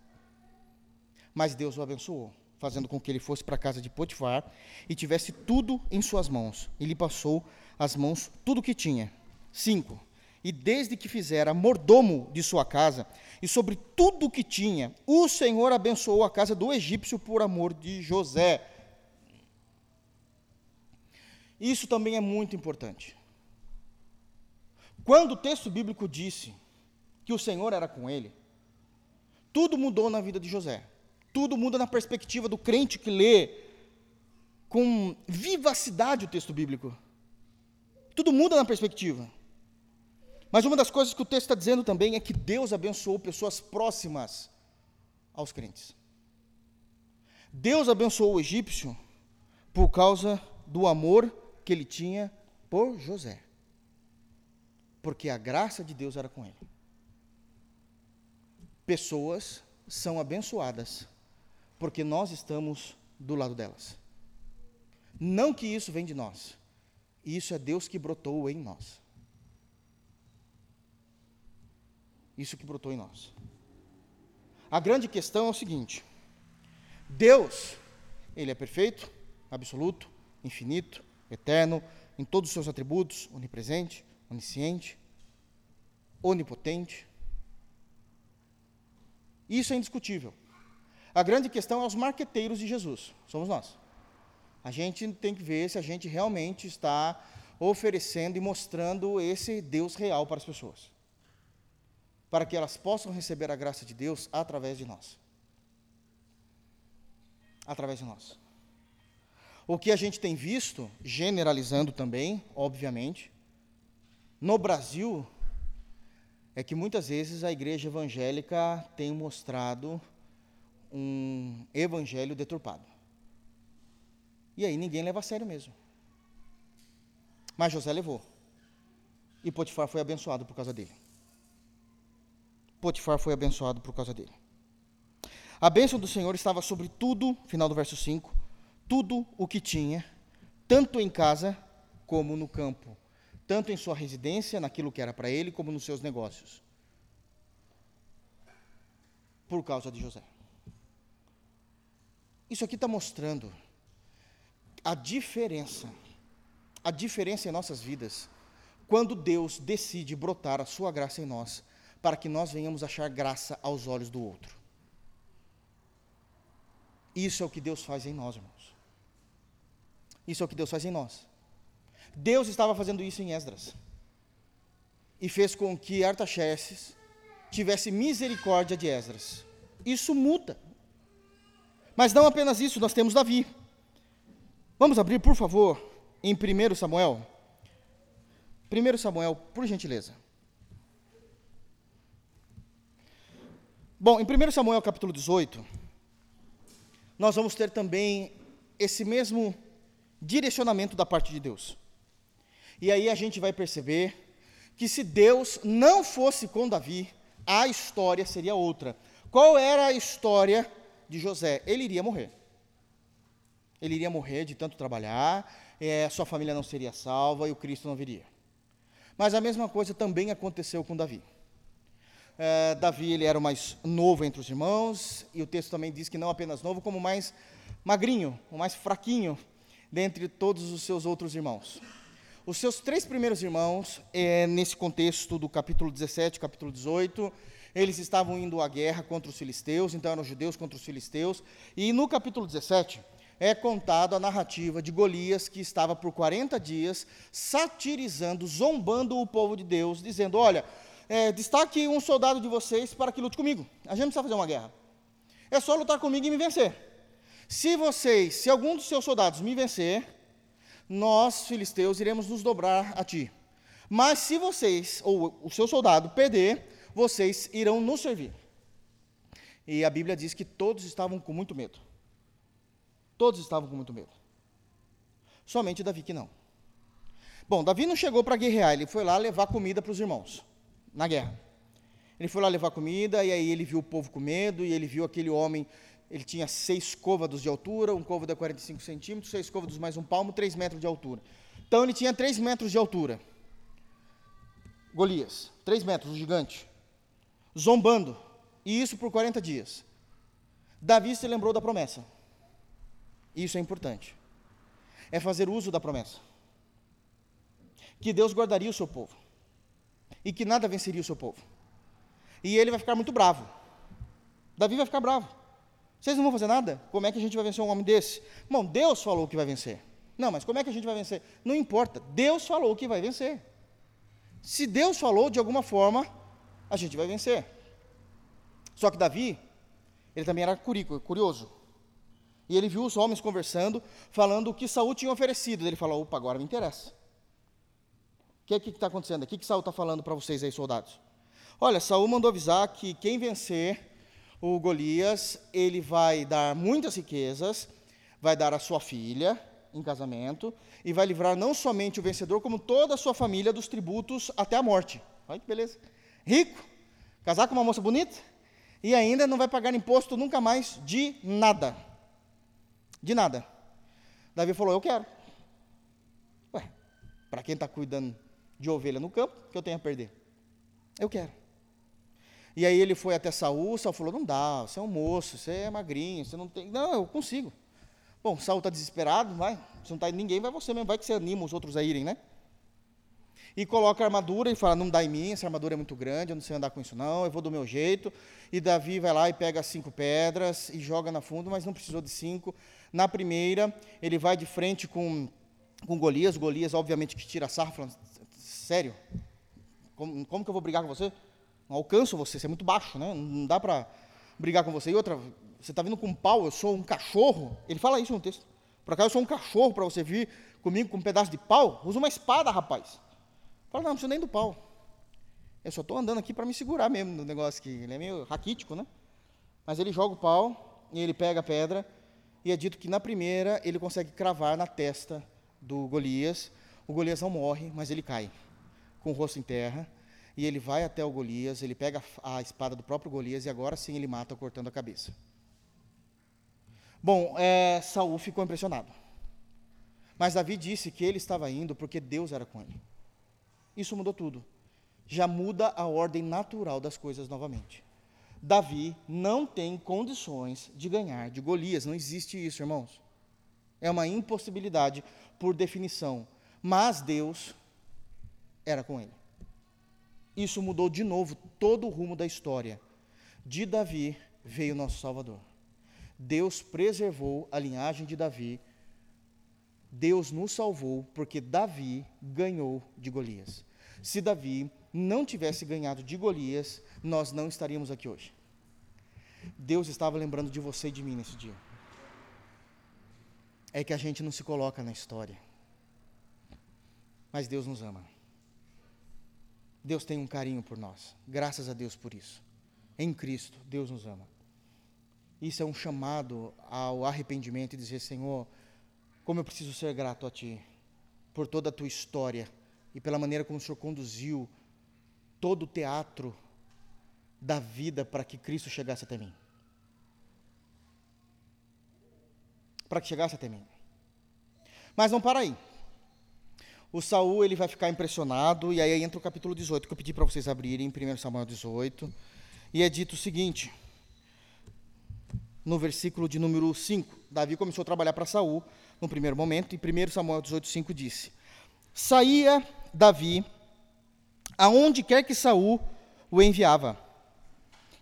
Mas Deus o abençoou, fazendo com que ele fosse para a casa de Potifar e tivesse tudo em suas mãos. E lhe passou as mãos tudo que tinha. Cinco. E desde que fizera mordomo de sua casa, e sobre tudo o que tinha, o Senhor abençoou a casa do egípcio por amor de José. Isso também é muito importante. Quando o texto bíblico disse que o Senhor era com ele, tudo mudou na vida de José. Tudo muda na perspectiva do crente que lê com vivacidade o texto bíblico. Tudo muda na perspectiva. Mas uma das coisas que o texto está dizendo também é que Deus abençoou pessoas próximas aos crentes. Deus abençoou o egípcio por causa do amor que ele tinha por José. Porque a graça de Deus era com ele. Pessoas são abençoadas porque nós estamos do lado delas. Não que isso vem de nós. Isso é Deus que brotou em nós. Isso que brotou em nós. A grande questão é o seguinte: Deus, Ele é perfeito, absoluto, infinito, eterno, em todos os seus atributos, onipresente, onisciente, onipotente. Isso é indiscutível. A grande questão é os marqueteiros de Jesus, somos nós. A gente tem que ver se a gente realmente está oferecendo e mostrando esse Deus real para as pessoas, para que elas possam receber a graça de Deus através de nós. Através de nós. O que a gente tem visto, generalizando também, obviamente, no Brasil, é que muitas vezes a igreja evangélica tem mostrado um evangelho deturpado. E aí ninguém leva a sério mesmo. Mas José levou. E Potifar foi abençoado por causa dele. Potifar foi abençoado por causa dele. A bênção do Senhor estava sobre tudo, final do verso 5, tudo o que tinha, tanto em casa como no campo, tanto em sua residência, naquilo que era para ele, como nos seus negócios. Por causa de José. Isso aqui está mostrando a diferença, a diferença em nossas vidas, quando Deus decide brotar a sua graça em nós, para que nós venhamos achar graça aos olhos do outro. Isso é o que Deus faz em nós, irmãos. Isso é o que Deus faz em nós. Deus estava fazendo isso em Esdras. E fez com que Artaxerxes tivesse misericórdia de Esdras. Isso muda. Mas não apenas isso, nós temos Davi. Vamos abrir, por favor, em 1 Samuel. 1 Samuel, por gentileza. Bom, em 1 Samuel capítulo 18, nós vamos ter também esse mesmo direcionamento da parte de Deus. E aí a gente vai perceber que se Deus não fosse com Davi, a história seria outra. Qual era a história de José? Ele iria morrer. Ele iria morrer de tanto trabalhar, é, sua família não seria salva e o Cristo não viria. Mas a mesma coisa também aconteceu com Davi. É, Davi ele era o mais novo entre os irmãos, e o texto também diz que não apenas novo, como mais magrinho, o mais fraquinho dentre todos os seus outros irmãos. Os seus três primeiros irmãos, é, nesse contexto do capítulo 17, capítulo 18, eles estavam indo à guerra contra os filisteus, então eram judeus contra os filisteus, e no capítulo 17 é contado a narrativa de Golias que estava por 40 dias satirizando, zombando o povo de Deus, dizendo: Olha, é, destaque um soldado de vocês para que lute comigo. A gente não precisa fazer uma guerra. É só lutar comigo e me vencer. Se vocês, se algum dos seus soldados me vencer, nós, filisteus, iremos nos dobrar a ti. Mas se vocês, ou o seu soldado, perder, vocês irão nos servir. E a Bíblia diz que todos estavam com muito medo. Todos estavam com muito medo. Somente Davi que não. Bom, Davi não chegou para guerrear, ele foi lá levar comida para os irmãos, na guerra. Ele foi lá levar comida, e aí ele viu o povo com medo, e ele viu aquele homem, ele tinha seis côvados de altura, um côvado é 45 centímetros, seis côvados mais um palmo, três metros de altura. Então ele tinha três metros de altura. Golias, três metros, o gigante, zombando, e isso por 40 dias. Davi se lembrou da promessa. Isso é importante. É fazer uso da promessa. Que Deus guardaria o seu povo. E que nada venceria o seu povo. E ele vai ficar muito bravo. Davi vai ficar bravo. Vocês não vão fazer nada? Como é que a gente vai vencer um homem desse? Bom, Deus falou que vai vencer. Não, mas como é que a gente vai vencer? Não importa. Deus falou que vai vencer. Se Deus falou, de alguma forma, a gente vai vencer. Só que Davi, ele também era curioso. E ele viu os homens conversando, falando o que Saul tinha oferecido. Ele falou: opa, agora me interessa. O que é que está acontecendo? O que, que Saul está falando para vocês aí, soldados? Olha, Saul mandou avisar que quem vencer o Golias, ele vai dar muitas riquezas, vai dar a sua filha em casamento, e vai livrar não somente o vencedor, como toda a sua família dos tributos até a morte. Olha que beleza. Rico, casar com uma moça bonita, e ainda não vai pagar imposto nunca mais de nada. De nada. Davi falou: Eu quero. Ué, para quem está cuidando de ovelha no campo, que eu tenho a perder? Eu quero. E aí ele foi até Saul, Saul falou: Não dá, você é um moço, você é magrinho, você não tem. Não, eu consigo. Bom, Saul está desesperado, vai. Se não está ninguém, vai você mesmo, vai que você anima os outros a irem, né? e coloca a armadura e fala: Não dá em mim, essa armadura é muito grande, eu não sei andar com isso, não, eu vou do meu jeito. E Davi vai lá e pega cinco pedras e joga na fundo, mas não precisou de cinco. Na primeira, ele vai de frente com, com Golias. Golias, obviamente, que tira sarro, falando: Sério? Como, como que eu vou brigar com você? Não alcanço você, você é muito baixo, né? Não dá para brigar com você. E outra, você está vindo com um pau, eu sou um cachorro. Ele fala isso no texto. Por acaso eu sou um cachorro para você vir comigo com um pedaço de pau? Usa uma espada, rapaz. Fala, não, não preciso nem do pau. Eu só estou andando aqui para me segurar mesmo no negócio que ele é meio raquítico, né? Mas ele joga o pau e ele pega a pedra e é dito que na primeira ele consegue cravar na testa do Golias. O Golias não morre, mas ele cai com o rosto em terra e ele vai até o Golias, ele pega a espada do próprio Golias e agora sim ele mata cortando a cabeça. Bom, é, Saul ficou impressionado. Mas Davi disse que ele estava indo porque Deus era com ele. Isso mudou tudo. Já muda a ordem natural das coisas novamente. Davi não tem condições de ganhar de Golias, não existe isso, irmãos. É uma impossibilidade por definição. Mas Deus era com ele. Isso mudou de novo todo o rumo da história. De Davi veio nosso Salvador. Deus preservou a linhagem de Davi. Deus nos salvou porque Davi ganhou de Golias. Se Davi não tivesse ganhado de Golias, nós não estaríamos aqui hoje. Deus estava lembrando de você e de mim nesse dia. É que a gente não se coloca na história. Mas Deus nos ama. Deus tem um carinho por nós. Graças a Deus por isso. em Cristo, Deus nos ama. Isso é um chamado ao arrependimento e dizer: Senhor, como eu preciso ser grato a Ti por toda a Tua história e pela maneira como o Senhor conduziu todo o teatro da vida para que Cristo chegasse até mim. Para que chegasse até mim. Mas não para aí. O Saul ele vai ficar impressionado e aí entra o capítulo 18 que eu pedi para vocês abrirem, 1 Samuel 18, e é dito o seguinte: no versículo de número 5, Davi começou a trabalhar para Saul no primeiro momento, e 1 Samuel 18, 5 disse: Saía Davi aonde quer que Saul o enviava,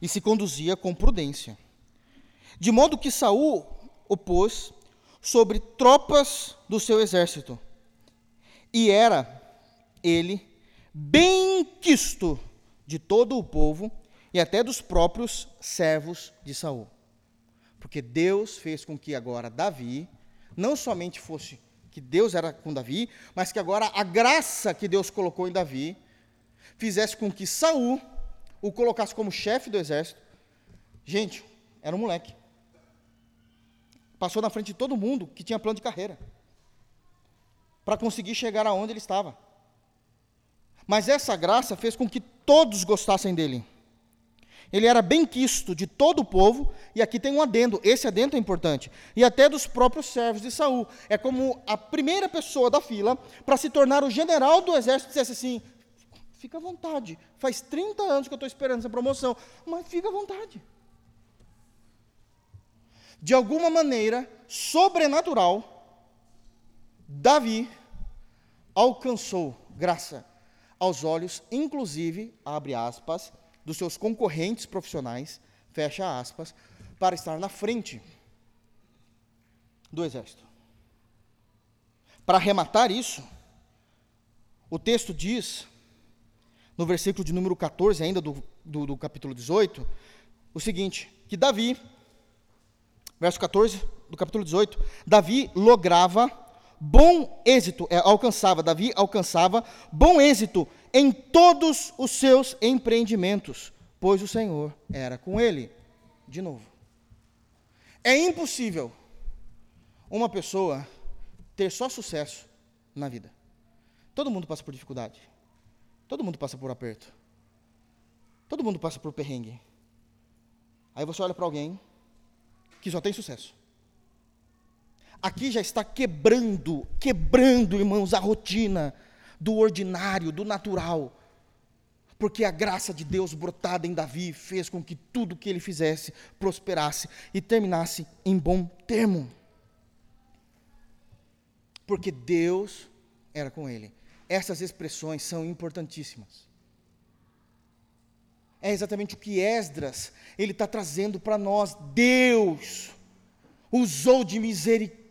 e se conduzia com prudência. De modo que Saul o pôs sobre tropas do seu exército, e era ele bem quisto de todo o povo e até dos próprios servos de Saul. Porque Deus fez com que agora Davi não somente fosse que Deus era com Davi, mas que agora a graça que Deus colocou em Davi fizesse com que Saul o colocasse como chefe do exército. Gente, era um moleque. Passou na frente de todo mundo que tinha plano de carreira para conseguir chegar aonde ele estava. Mas essa graça fez com que todos gostassem dele. Ele era bem quisto de todo o povo, e aqui tem um adendo, esse adendo é importante, e até dos próprios servos de Saul. É como a primeira pessoa da fila para se tornar o general do exército dissesse assim: fica à vontade, faz 30 anos que eu estou esperando essa promoção, mas fica à vontade. De alguma maneira sobrenatural, Davi alcançou graça aos olhos, inclusive, abre aspas, dos seus concorrentes profissionais, fecha aspas, para estar na frente do exército. Para arrematar isso, o texto diz, no versículo de número 14, ainda do, do, do capítulo 18, o seguinte: que Davi, verso 14 do capítulo 18, Davi lograva bom êxito, é, alcançava, Davi alcançava bom êxito em todos os seus empreendimentos, pois o Senhor era com ele. De novo. É impossível uma pessoa ter só sucesso na vida. Todo mundo passa por dificuldade. Todo mundo passa por aperto. Todo mundo passa por perrengue. Aí você olha para alguém que só tem sucesso. Aqui já está quebrando, quebrando, irmãos, a rotina do ordinário, do natural. Porque a graça de Deus brotada em Davi fez com que tudo que ele fizesse prosperasse e terminasse em bom termo. Porque Deus era com ele. Essas expressões são importantíssimas. É exatamente o que Esdras ele está trazendo para nós. Deus usou de misericórdia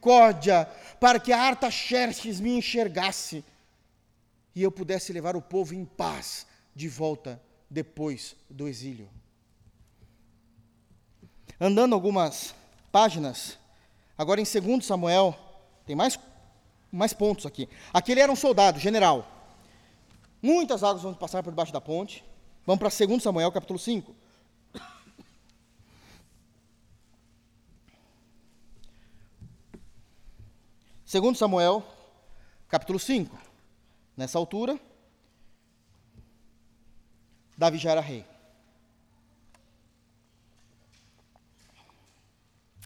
para que a Artaxerxes me enxergasse e eu pudesse levar o povo em paz de volta depois do exílio. Andando algumas páginas, agora em 2 Samuel, tem mais, mais pontos aqui. Aquele era um soldado, general. Muitas águas vão passar por debaixo da ponte. Vamos para 2 Samuel, capítulo 5. Segundo Samuel, capítulo 5. Nessa altura, Davi já era rei.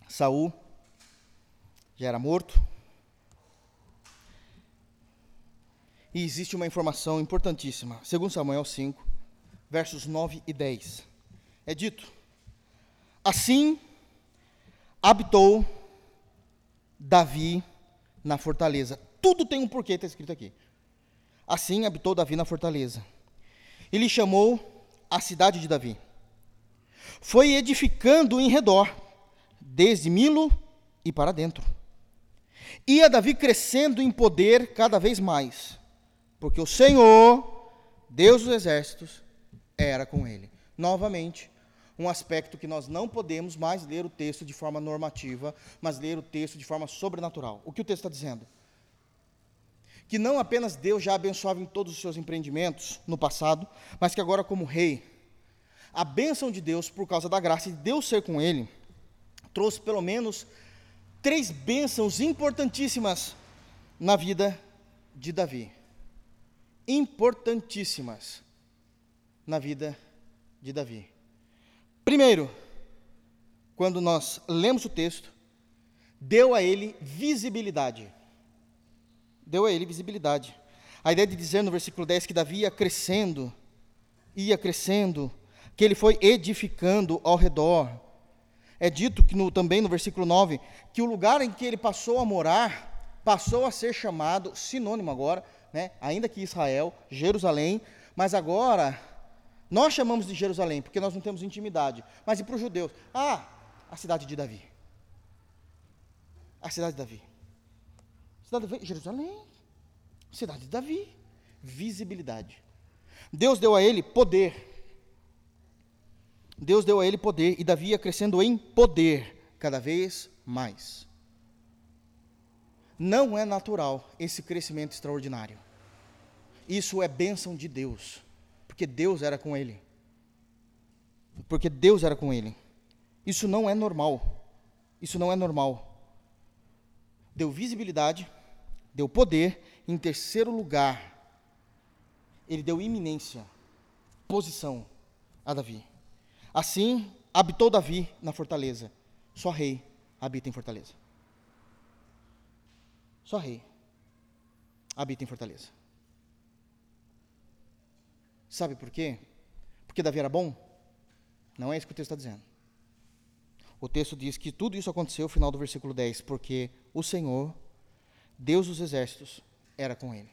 Saul já era morto. E existe uma informação importantíssima. Segundo Samuel 5, versos 9 e 10. É dito: Assim habitou Davi na fortaleza. Tudo tem um porquê, está escrito aqui. Assim habitou Davi na fortaleza. Ele chamou a cidade de Davi. Foi edificando em redor, desde Milo e para dentro. Ia Davi crescendo em poder cada vez mais, porque o Senhor, Deus dos exércitos, era com ele. Novamente, um aspecto que nós não podemos mais ler o texto de forma normativa, mas ler o texto de forma sobrenatural. O que o texto está dizendo? que não apenas Deus já abençoava em todos os seus empreendimentos no passado, mas que agora, como rei, a bênção de Deus, por causa da graça de Deus ser com ele, trouxe pelo menos três bênçãos importantíssimas na vida de Davi. Importantíssimas na vida de Davi. Primeiro, quando nós lemos o texto, deu a ele visibilidade. Deu a ele visibilidade. A ideia de dizer no versículo 10 que Davi ia crescendo, ia crescendo, que ele foi edificando ao redor. É dito que no, também no versículo 9 que o lugar em que ele passou a morar passou a ser chamado, sinônimo agora, né, ainda que Israel, Jerusalém, mas agora nós chamamos de Jerusalém porque nós não temos intimidade. Mas e para os judeus? Ah, a cidade de Davi. A cidade de Davi. Cidade de Davi, Jerusalém. Cidade de Davi. Visibilidade. Deus deu a ele poder. Deus deu a ele poder e Davi ia crescendo em poder cada vez mais. Não é natural esse crescimento extraordinário. Isso é bênção de Deus, porque Deus era com ele. Porque Deus era com ele. Isso não é normal. Isso não é normal. Deu visibilidade, deu poder, em terceiro lugar, ele deu iminência, posição a Davi. Assim, habitou Davi na fortaleza. Só rei habita em fortaleza. Só rei habita em fortaleza. Sabe por quê? Porque Davi era bom? Não é isso que o texto está dizendo. O texto diz que tudo isso aconteceu no final do versículo 10, porque o Senhor, Deus dos exércitos, era com ele.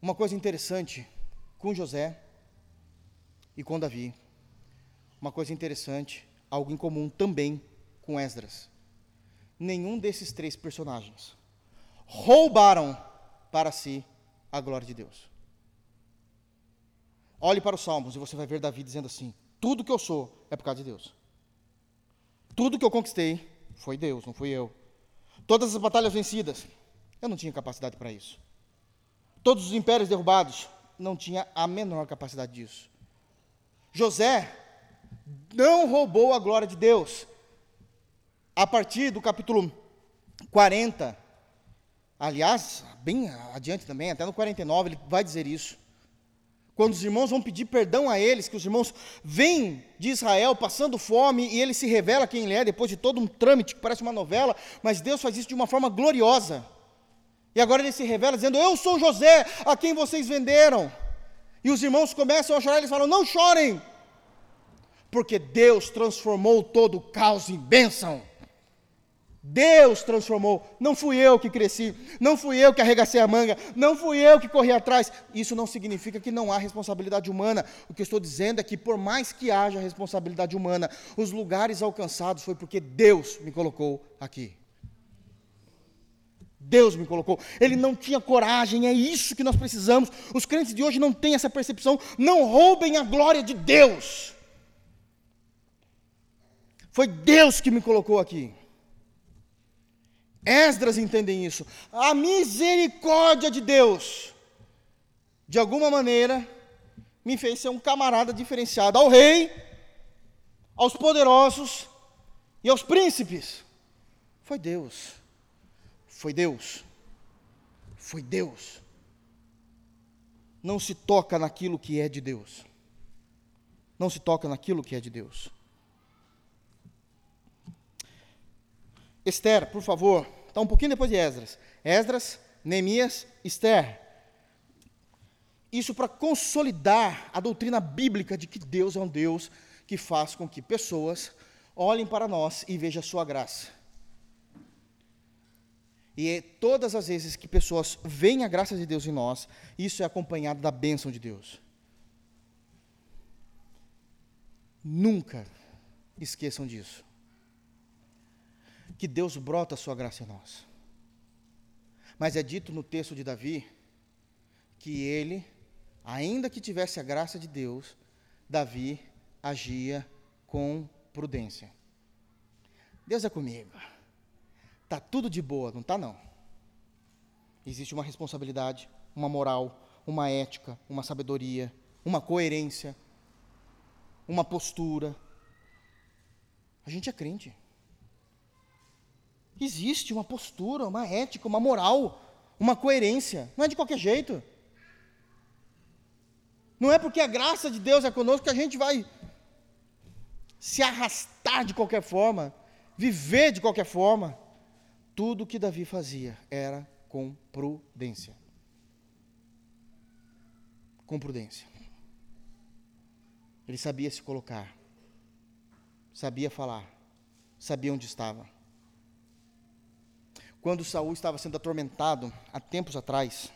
Uma coisa interessante com José e com Davi, uma coisa interessante, algo em comum também com Esdras. Nenhum desses três personagens roubaram para si a glória de Deus. Olhe para os Salmos e você vai ver Davi dizendo assim: tudo que eu sou é por causa de Deus. Tudo que eu conquistei foi Deus, não fui eu. Todas as batalhas vencidas, eu não tinha capacidade para isso. Todos os impérios derrubados, não tinha a menor capacidade disso. José não roubou a glória de Deus. A partir do capítulo 40, aliás, bem adiante também, até no 49, ele vai dizer isso quando os irmãos vão pedir perdão a eles, que os irmãos vêm de Israel passando fome e ele se revela quem ele é, depois de todo um trâmite que parece uma novela, mas Deus faz isso de uma forma gloriosa. E agora ele se revela dizendo: Eu sou José, a quem vocês venderam. E os irmãos começam a chorar, eles falam: Não chorem, porque Deus transformou todo o caos em bênção. Deus transformou. Não fui eu que cresci, não fui eu que arregacei a manga, não fui eu que corri atrás. Isso não significa que não há responsabilidade humana. O que eu estou dizendo é que, por mais que haja responsabilidade humana, os lugares alcançados foi porque Deus me colocou aqui. Deus me colocou. Ele não tinha coragem, é isso que nós precisamos. Os crentes de hoje não têm essa percepção. Não roubem a glória de Deus. Foi Deus que me colocou aqui. Esdras entendem isso. A misericórdia de Deus, de alguma maneira, me fez ser um camarada diferenciado ao rei, aos poderosos e aos príncipes. Foi Deus. Foi Deus. Foi Deus. Não se toca naquilo que é de Deus. Não se toca naquilo que é de Deus. Esther, por favor, está um pouquinho depois de Esdras. Esdras, Neemias, Esther. Isso para consolidar a doutrina bíblica de que Deus é um Deus que faz com que pessoas olhem para nós e vejam a sua graça. E é todas as vezes que pessoas veem a graça de Deus em nós, isso é acompanhado da bênção de Deus. Nunca esqueçam disso que Deus brota a sua graça em nós. Mas é dito no texto de Davi que ele, ainda que tivesse a graça de Deus, Davi agia com prudência. Deus é comigo. Tá tudo de boa, não tá não. Existe uma responsabilidade, uma moral, uma ética, uma sabedoria uma coerência, uma postura. A gente é crente. Existe uma postura, uma ética, uma moral, uma coerência. Não é de qualquer jeito. Não é porque a graça de Deus é conosco que a gente vai se arrastar de qualquer forma, viver de qualquer forma. Tudo que Davi fazia era com prudência. Com prudência. Ele sabia se colocar, sabia falar, sabia onde estava. Quando Saul estava sendo atormentado há tempos atrás,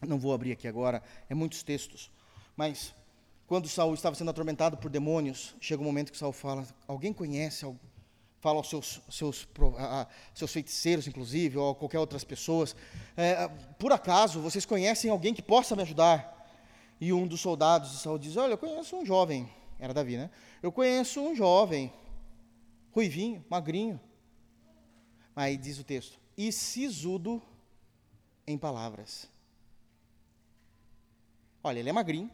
não vou abrir aqui agora, é muitos textos, mas quando Saul estava sendo atormentado por demônios, chega um momento que Saul fala: Alguém conhece? Fala aos seus, seus, a, seus feiticeiros, inclusive, ou a qualquer outras pessoas: é, Por acaso vocês conhecem alguém que possa me ajudar? E um dos soldados de Saul diz: Olha, eu conheço um jovem, era Davi, né? Eu conheço um jovem, ruivinho, magrinho. Aí diz o texto: E sisudo em palavras. Olha, ele é magrinho,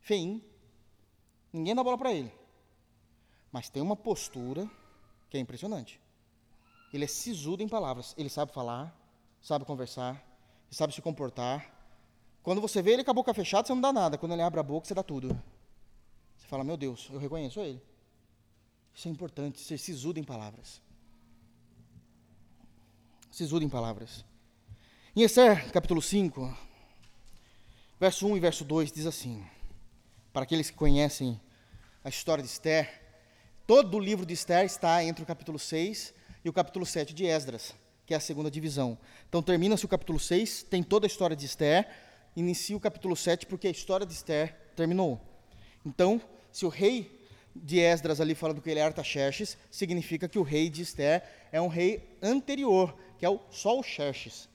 feinho, ninguém dá bola para ele. Mas tem uma postura que é impressionante. Ele é sisudo em palavras. Ele sabe falar, sabe conversar, sabe se comportar quando você vê ele com a boca fechada, você não dá nada. Quando ele abre a boca, você dá tudo. Você fala, meu Deus, eu reconheço ele. Isso é importante, ser sisudo em palavras. Sisudo em palavras. Em Esther, capítulo 5, verso 1 e verso 2, diz assim: Para aqueles que conhecem a história de Esther, todo o livro de Esther está entre o capítulo 6 e o capítulo 7 de Esdras, que é a segunda divisão. Então termina-se o capítulo 6, tem toda a história de Esther inicia o capítulo 7 porque a história de Esther terminou. Então, se o rei de Esdras ali fala do que ele é Artaxerxes, significa que o rei de Esther é um rei anterior, que é o Sol Xerxes.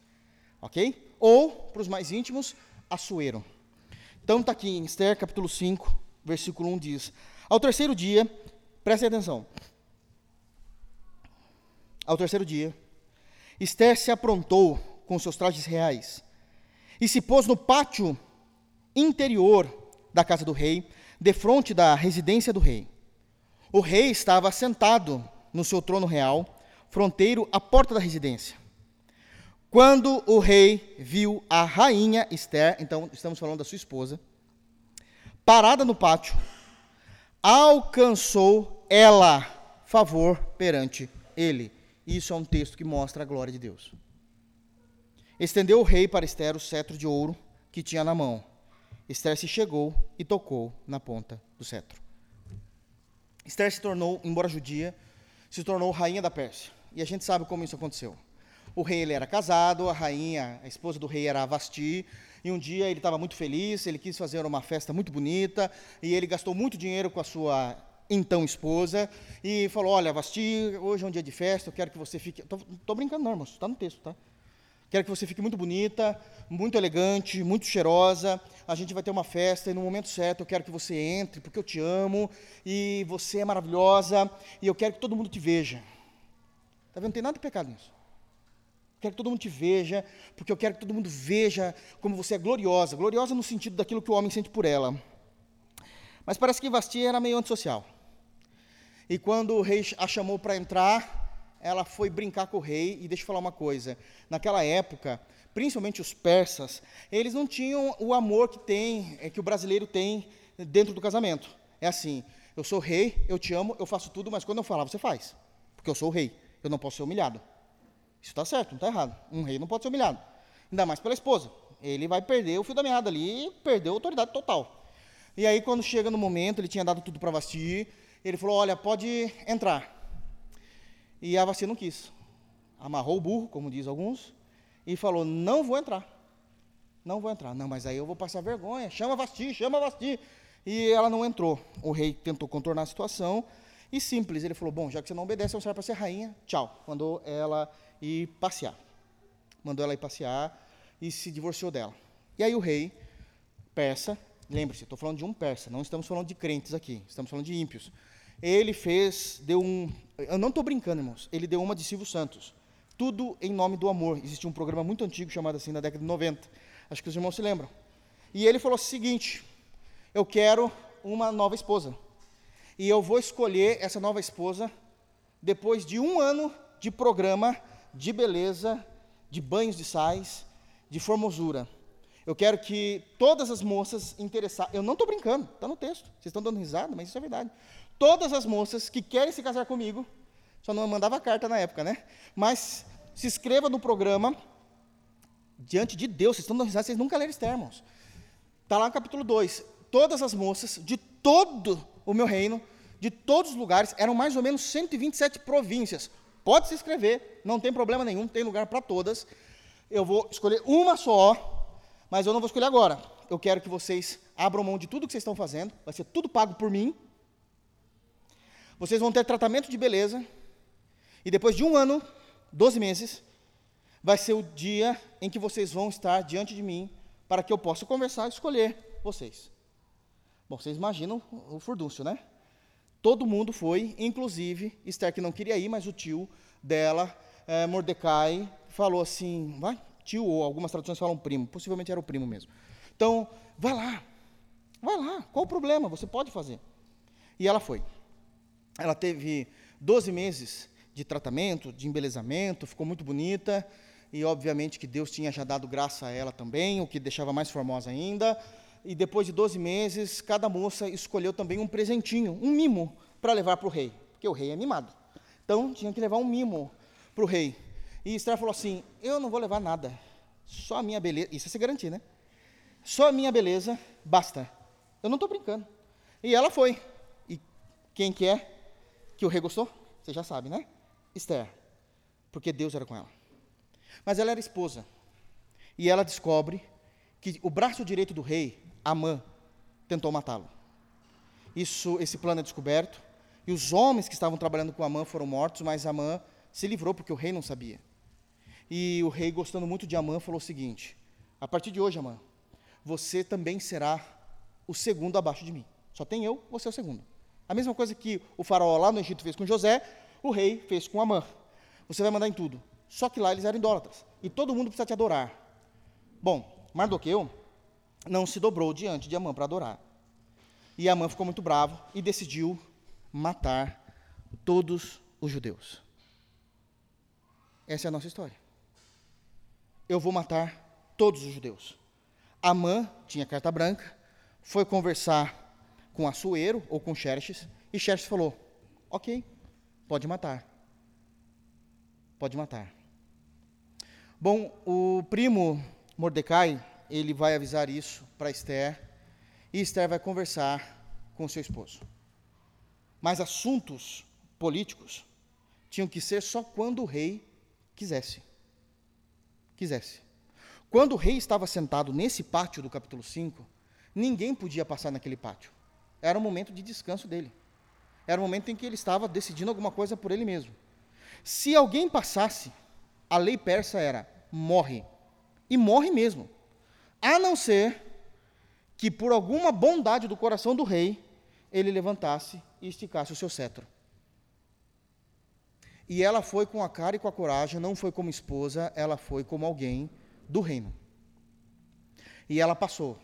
Ok? Ou, para os mais íntimos, Assuero. Então está aqui em Esther, capítulo 5, versículo 1 diz: Ao terceiro dia, prestem atenção. Ao terceiro dia, Esther se aprontou com seus trajes reais e se pôs no pátio interior da casa do rei, defronte da residência do rei. O rei estava sentado no seu trono real, fronteiro à porta da residência. Quando o rei viu a rainha Esther, então estamos falando da sua esposa, parada no pátio, alcançou ela favor perante ele. Isso é um texto que mostra a glória de Deus. Estendeu o rei para Esther o cetro de ouro que tinha na mão. Esther se chegou e tocou na ponta do cetro. Esther se tornou, embora judia, se tornou rainha da Pérsia. E a gente sabe como isso aconteceu. O rei ele era casado, a rainha, a esposa do rei era a Vasti, e um dia ele estava muito feliz, ele quis fazer uma festa muito bonita, e ele gastou muito dinheiro com a sua então esposa, e falou: Olha, Vasti, hoje é um dia de festa, eu quero que você fique. Estou brincando, não, irmão, está no texto, tá? Quero que você fique muito bonita, muito elegante, muito cheirosa. A gente vai ter uma festa e no momento certo eu quero que você entre, porque eu te amo e você é maravilhosa e eu quero que todo mundo te veja. Tá vendo? Não tem nada de pecado nisso. Quero que todo mundo te veja, porque eu quero que todo mundo veja como você é gloriosa. Gloriosa no sentido daquilo que o homem sente por ela. Mas parece que Vasti era meio antissocial. E quando o rei a chamou para entrar, ela foi brincar com o rei, e deixa eu falar uma coisa: naquela época, principalmente os persas, eles não tinham o amor que tem, é, que o brasileiro tem dentro do casamento. É assim: eu sou rei, eu te amo, eu faço tudo, mas quando eu falar, você faz, porque eu sou o rei, eu não posso ser humilhado. Isso está certo, não está errado. Um rei não pode ser humilhado, ainda mais pela esposa. Ele vai perder o fio da meada ali, perdeu a autoridade total. E aí, quando chega no momento, ele tinha dado tudo para Vasti, ele falou: Olha, pode entrar. E a vacina não quis. Amarrou o burro, como diz alguns, e falou: Não vou entrar. Não vou entrar. Não, mas aí eu vou passar vergonha. Chama Vasti, chama Vasti. E ela não entrou. O rei tentou contornar a situação. E simples, ele falou: Bom, já que você não obedece, você vai para ser rainha. Tchau. Mandou ela ir passear. Mandou ela ir passear e se divorciou dela. E aí o rei, persa, lembre-se, estou falando de um persa, não estamos falando de crentes aqui, estamos falando de ímpios ele fez, deu um. Eu não estou brincando, irmãos. Ele deu uma de Silvio Santos. Tudo em nome do amor. Existia um programa muito antigo chamado assim, na década de 90. Acho que os irmãos se lembram. E ele falou o seguinte: eu quero uma nova esposa. E eu vou escolher essa nova esposa depois de um ano de programa de beleza, de banhos de sais, de formosura. Eu quero que todas as moças interessadas, eu não estou brincando, está no texto, vocês estão dando risada, mas isso é verdade. Todas as moças que querem se casar comigo, só não mandava carta na época, né? Mas se inscreva no programa, diante de Deus, vocês estão dando risada, vocês nunca leram Esther, irmãos. Está lá no capítulo 2. Todas as moças de todo o meu reino, de todos os lugares, eram mais ou menos 127 províncias. Pode se inscrever, não tem problema nenhum, tem lugar para todas. Eu vou escolher uma só, mas eu não vou escolher agora. Eu quero que vocês abram mão de tudo que vocês estão fazendo, vai ser tudo pago por mim. Vocês vão ter tratamento de beleza, e depois de um ano, 12 meses, vai ser o dia em que vocês vão estar diante de mim, para que eu possa conversar e escolher vocês. Bom, vocês imaginam o furdúncio, né? Todo mundo foi, inclusive Esther, que não queria ir, mas o tio dela, é, Mordecai, falou assim: vai, tio, ou algumas traduções falam primo, possivelmente era o primo mesmo. Então, vai lá, vai lá, qual o problema? Você pode fazer. E ela foi. Ela teve 12 meses de tratamento, de embelezamento, ficou muito bonita, e obviamente que Deus tinha já dado graça a ela também, o que deixava mais formosa ainda. E depois de 12 meses, cada moça escolheu também um presentinho, um mimo, para levar para o rei, porque o rei é mimado. Então, tinha que levar um mimo para o rei. E Esther falou assim: Eu não vou levar nada, só a minha beleza. Isso é se garantir, né? Só a minha beleza basta. Eu não estou brincando. E ela foi. E quem que é que o rei gostou? Você já sabe, né? Esther. Porque Deus era com ela. Mas ela era esposa. E ela descobre que o braço direito do rei, Amã, tentou matá-lo. Isso, esse plano é descoberto. E os homens que estavam trabalhando com Amã foram mortos, mas Amã se livrou porque o rei não sabia. E o rei, gostando muito de Amã, falou o seguinte: A partir de hoje, Amã, você também será o segundo abaixo de mim. Só tem eu, você é o segundo. A mesma coisa que o faraó lá no Egito fez com José, o rei fez com Amã. Você vai mandar em tudo. Só que lá eles eram idólatras. E todo mundo precisa te adorar. Bom, Mardoqueu não se dobrou diante de Amã para adorar. E Amã ficou muito bravo e decidiu matar todos os judeus. Essa é a nossa história eu vou matar todos os judeus. Amã tinha carta branca, foi conversar com Assuero ou com Xerxes, e Xerxes falou: Ok, pode matar. Pode matar. Bom, o primo Mordecai, ele vai avisar isso para Esther, e Esther vai conversar com seu esposo. Mas assuntos políticos tinham que ser só quando o rei quisesse quisesse. Quando o rei estava sentado nesse pátio do capítulo 5, ninguém podia passar naquele pátio. Era o momento de descanso dele. Era o momento em que ele estava decidindo alguma coisa por ele mesmo. Se alguém passasse, a lei persa era morre. E morre mesmo. A não ser que por alguma bondade do coração do rei, ele levantasse e esticasse o seu cetro. E ela foi com a cara e com a coragem, não foi como esposa, ela foi como alguém do reino. E ela passou.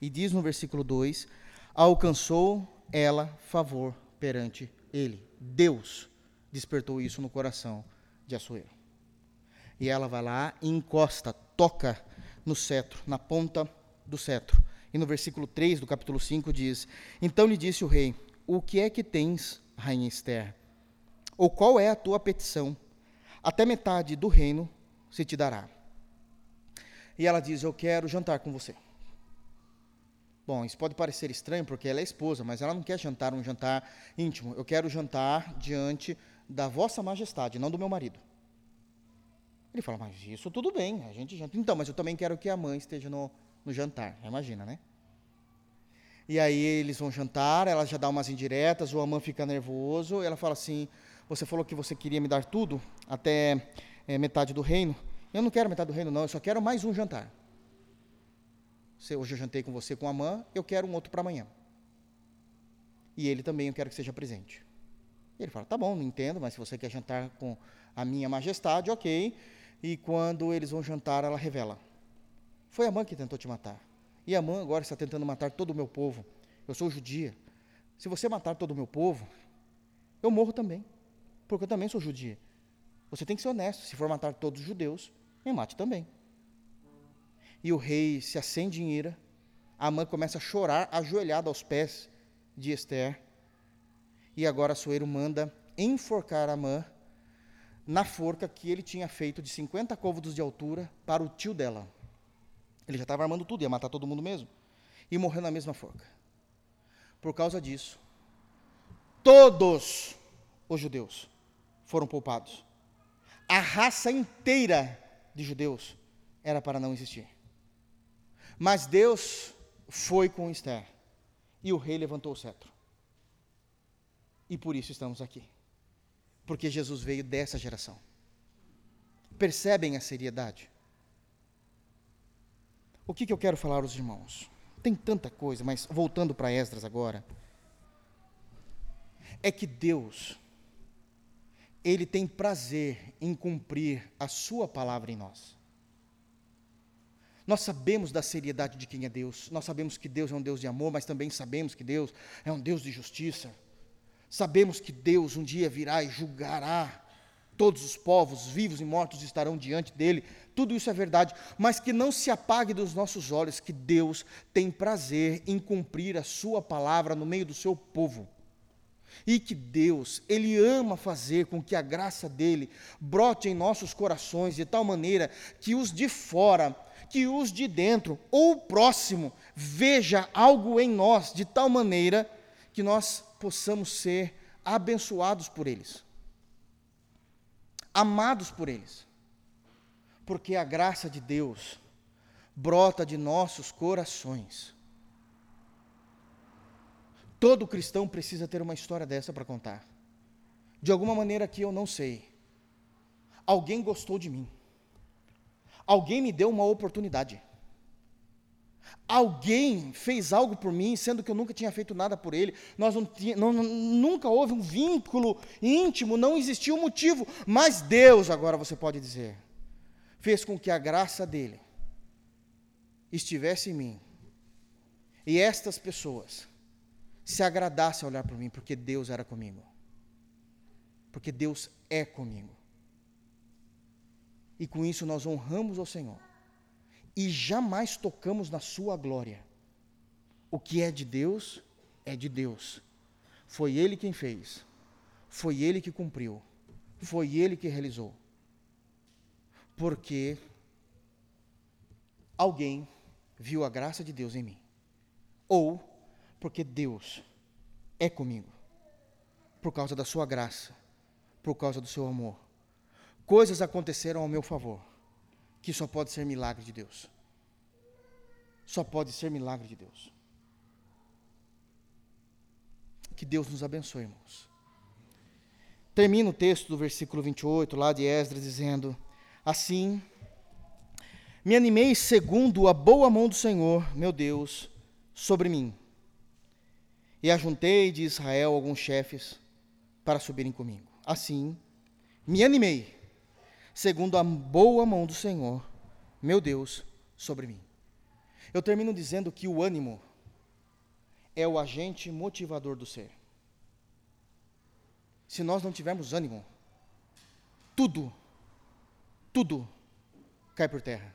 E diz no versículo 2: alcançou ela favor perante ele. Deus despertou isso no coração de Assuero. E ela vai lá encosta, toca no cetro, na ponta do cetro. E no versículo 3 do capítulo 5 diz: Então lhe disse o rei: O que é que tens, rainha Esther? Ou qual é a tua petição? Até metade do reino se te dará. E ela diz: Eu quero jantar com você. Bom, isso pode parecer estranho porque ela é esposa, mas ela não quer jantar um jantar íntimo. Eu quero jantar diante da vossa majestade, não do meu marido. Ele fala, mas isso tudo bem, a gente janta. Então, mas eu também quero que a mãe esteja no, no jantar. Imagina, né? E aí eles vão jantar, ela já dá umas indiretas, o Amã fica nervoso, ela fala assim: você falou que você queria me dar tudo, até é, metade do reino. Eu não quero metade do reino, não, eu só quero mais um jantar. Hoje eu jantei com você com a mãe, eu quero um outro para amanhã. E ele também eu quero que seja presente. Ele fala, tá bom, não entendo, mas se você quer jantar com a minha majestade, ok. E quando eles vão jantar, ela revela. Foi a mãe que tentou te matar. E Amã agora está tentando matar todo o meu povo. Eu sou judia. Se você matar todo o meu povo, eu morro também, porque eu também sou judia. Você tem que ser honesto. Se for matar todos os judeus, me mate também. E o rei se acende em ira. Amã começa a chorar, ajoelhado aos pés de Esther. E agora Soeiro manda enforcar Amã na forca que ele tinha feito de 50 côvados de altura para o tio dela. Ele já estava armando tudo, ia matar todo mundo mesmo. E morreu na mesma forca. Por causa disso, todos os judeus foram poupados. A raça inteira de judeus era para não existir. Mas Deus foi com Esther. E o rei levantou o cetro. E por isso estamos aqui porque Jesus veio dessa geração. Percebem a seriedade? O que, que eu quero falar aos irmãos? Tem tanta coisa, mas voltando para Esdras agora. É que Deus, Ele tem prazer em cumprir a Sua palavra em nós. Nós sabemos da seriedade de quem é Deus, nós sabemos que Deus é um Deus de amor, mas também sabemos que Deus é um Deus de justiça. Sabemos que Deus um dia virá e julgará todos os povos, vivos e mortos estarão diante dele. Tudo isso é verdade, mas que não se apague dos nossos olhos que Deus tem prazer em cumprir a sua palavra no meio do seu povo. E que Deus, Ele ama fazer com que a graça dele brote em nossos corações de tal maneira que os de fora, que os de dentro ou o próximo veja algo em nós de tal maneira que nós possamos ser abençoados por eles, amados por eles, porque a graça de Deus brota de nossos corações. Todo cristão precisa ter uma história dessa para contar. De alguma maneira que eu não sei. Alguém gostou de mim. Alguém me deu uma oportunidade. Alguém fez algo por mim, sendo que eu nunca tinha feito nada por ele. Nós não, não, nunca houve um vínculo íntimo, não existiu motivo. Mas Deus, agora você pode dizer, fez com que a graça dele estivesse em mim. E estas pessoas se agradassem a olhar para mim, porque Deus era comigo. Porque Deus é comigo. E com isso nós honramos ao Senhor e jamais tocamos na sua glória. O que é de Deus, é de Deus. Foi Ele quem fez, foi Ele que cumpriu, foi Ele que realizou. Porque alguém viu a graça de Deus em mim, ou porque Deus é comigo, por causa da Sua graça, por causa do seu amor. Coisas aconteceram ao meu favor que só pode ser milagre de Deus. Só pode ser milagre de Deus. Que Deus nos abençoe, irmãos. Termina o texto do versículo 28, lá de Esdras, dizendo: Assim, me animei segundo a boa mão do Senhor, meu Deus, sobre mim. E ajuntei de Israel alguns chefes para subirem comigo. Assim, me animei segundo a boa mão do Senhor, meu Deus, sobre mim. Eu termino dizendo que o ânimo é o agente motivador do ser. Se nós não tivermos ânimo, tudo, tudo cai por terra.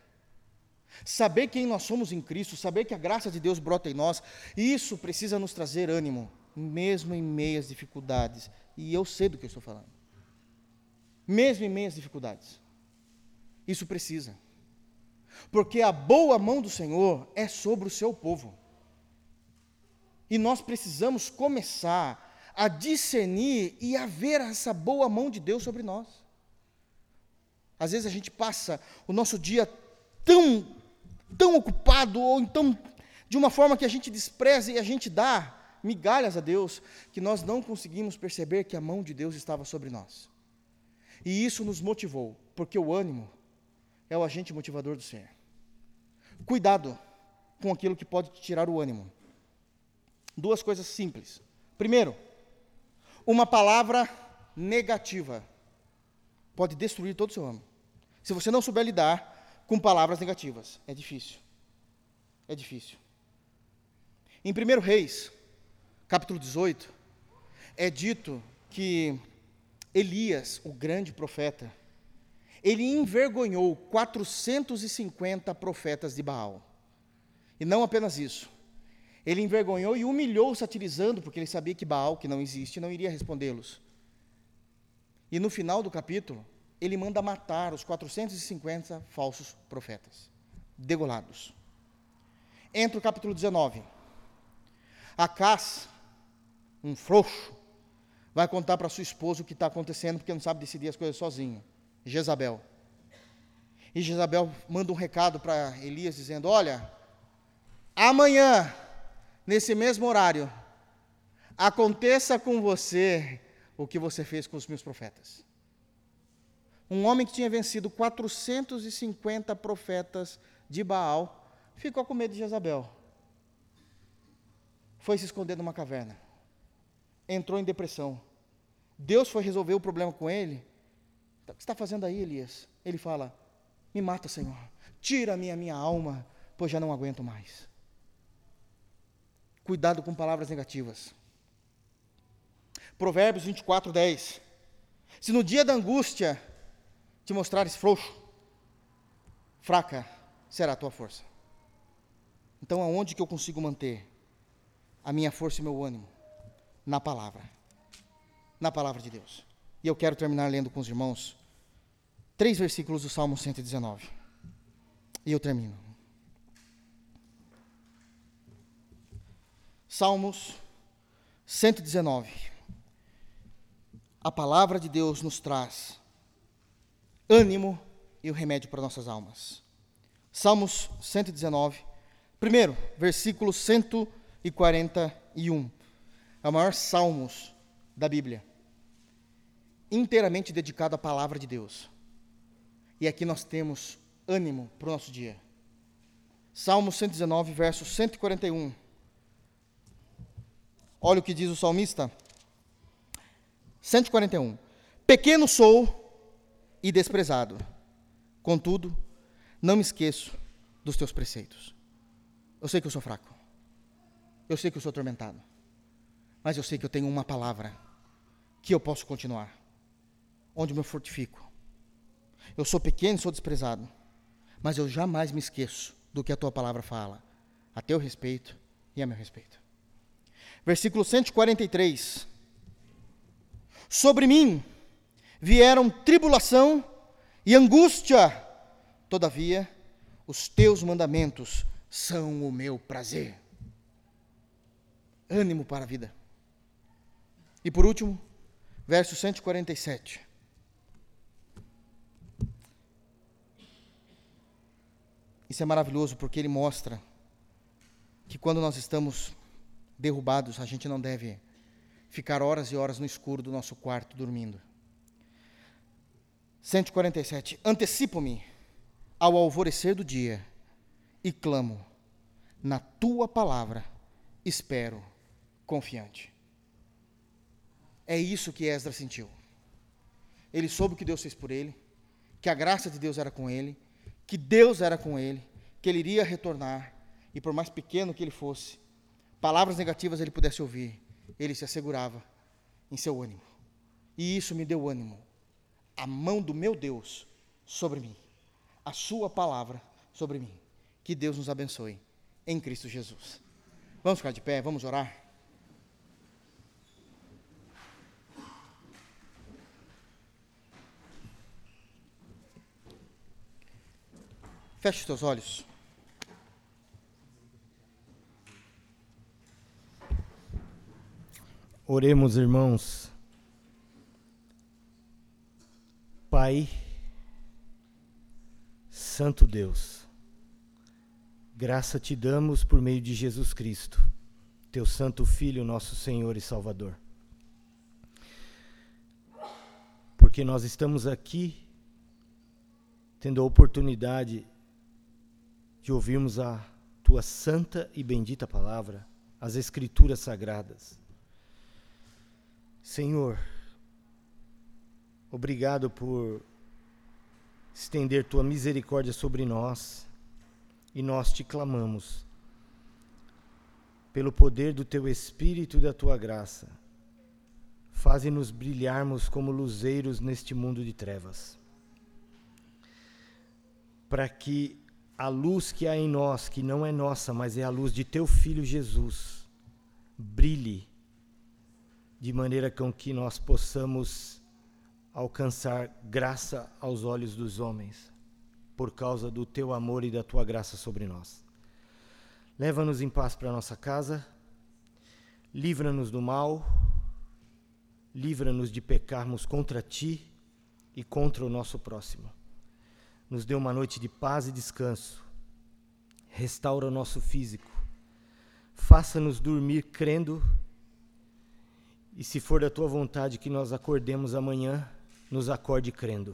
Saber quem nós somos em Cristo, saber que a graça de Deus brota em nós, isso precisa nos trazer ânimo, mesmo em meias dificuldades. E eu sei do que eu estou falando mesmo em meio às dificuldades. Isso precisa. Porque a boa mão do Senhor é sobre o seu povo. E nós precisamos começar a discernir e a ver essa boa mão de Deus sobre nós. Às vezes a gente passa o nosso dia tão, tão ocupado, ou então de uma forma que a gente despreza e a gente dá migalhas a Deus, que nós não conseguimos perceber que a mão de Deus estava sobre nós. E isso nos motivou, porque o ânimo é o agente motivador do ser. Cuidado com aquilo que pode tirar o ânimo. Duas coisas simples. Primeiro, uma palavra negativa pode destruir todo o seu ânimo. Se você não souber lidar com palavras negativas, é difícil. É difícil. Em 1 Reis, capítulo 18, é dito que Elias, o grande profeta, ele envergonhou 450 profetas de Baal. E não apenas isso. Ele envergonhou e humilhou satirizando, porque ele sabia que Baal, que não existe, não iria respondê-los. E no final do capítulo, ele manda matar os 450 falsos profetas, degolados. Entra o capítulo 19. Acás, um frouxo, vai contar para sua esposa o que está acontecendo, porque não sabe decidir as coisas sozinho. Jezabel. E Jezabel manda um recado para Elias dizendo: Olha, amanhã, nesse mesmo horário, aconteça com você o que você fez com os meus profetas. Um homem que tinha vencido 450 profetas de Baal ficou com medo de Jezabel. Foi se esconder numa caverna. Entrou em depressão. Deus foi resolver o problema com ele o que está fazendo aí, Elias? Ele fala: Me mata, Senhor. Tira-me a minha alma, pois já não aguento mais. Cuidado com palavras negativas. Provérbios 24, 10. Se no dia da angústia te mostrares frouxo, fraca será a tua força. Então, aonde que eu consigo manter a minha força e meu ânimo? Na palavra. Na palavra de Deus. E eu quero terminar lendo com os irmãos três versículos do Salmo 119. E eu termino. Salmos 119. A palavra de Deus nos traz ânimo e o remédio para nossas almas. Salmos 119, primeiro, versículo 141. É o maior salmos da Bíblia inteiramente dedicado à palavra de Deus. E aqui nós temos ânimo para o nosso dia. Salmo 119, verso 141. Olha o que diz o salmista. 141. Pequeno sou e desprezado, contudo, não me esqueço dos teus preceitos. Eu sei que eu sou fraco, eu sei que eu sou atormentado, mas eu sei que eu tenho uma palavra que eu posso continuar onde eu me fortifico. Eu sou pequeno, sou desprezado, mas eu jamais me esqueço do que a tua palavra fala, a teu respeito e a meu respeito. Versículo 143. Sobre mim vieram tribulação e angústia, todavia, os teus mandamentos são o meu prazer. Ânimo para a vida. E por último, verso 147. Isso é maravilhoso porque ele mostra que quando nós estamos derrubados, a gente não deve ficar horas e horas no escuro do nosso quarto dormindo. 147. Antecipo-me ao alvorecer do dia e clamo, na tua palavra espero confiante. É isso que Esdras sentiu. Ele soube o que Deus fez por ele, que a graça de Deus era com ele, que Deus era com ele, que ele iria retornar, e por mais pequeno que ele fosse, palavras negativas ele pudesse ouvir, ele se assegurava em seu ânimo. E isso me deu ânimo. A mão do meu Deus sobre mim, a sua palavra sobre mim. Que Deus nos abençoe em Cristo Jesus. Vamos ficar de pé, vamos orar. Feche os teus olhos. Oremos, irmãos. Pai, Santo Deus, graça te damos por meio de Jesus Cristo, teu Santo Filho, nosso Senhor e Salvador. Porque nós estamos aqui tendo a oportunidade de ouvirmos a tua santa e bendita palavra, as Escrituras sagradas. Senhor, obrigado por estender tua misericórdia sobre nós e nós te clamamos. pelo poder do teu Espírito e da tua graça, faze-nos brilharmos como luzeiros neste mundo de trevas. Para que a luz que há em nós, que não é nossa, mas é a luz de teu Filho Jesus, brilhe de maneira com que nós possamos alcançar graça aos olhos dos homens, por causa do teu amor e da tua graça sobre nós. Leva-nos em paz para nossa casa, livra-nos do mal, livra-nos de pecarmos contra ti e contra o nosso próximo. Nos dê uma noite de paz e descanso. Restaura o nosso físico. Faça-nos dormir crendo. E se for da tua vontade que nós acordemos amanhã, nos acorde crendo.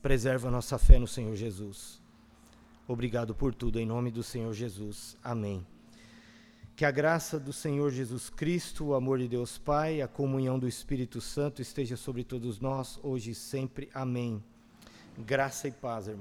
Preserva a nossa fé no Senhor Jesus. Obrigado por tudo, em nome do Senhor Jesus. Amém. Que a graça do Senhor Jesus Cristo, o amor de Deus Pai, a comunhão do Espírito Santo esteja sobre todos nós, hoje e sempre. Amém. Graça e paz, irmão.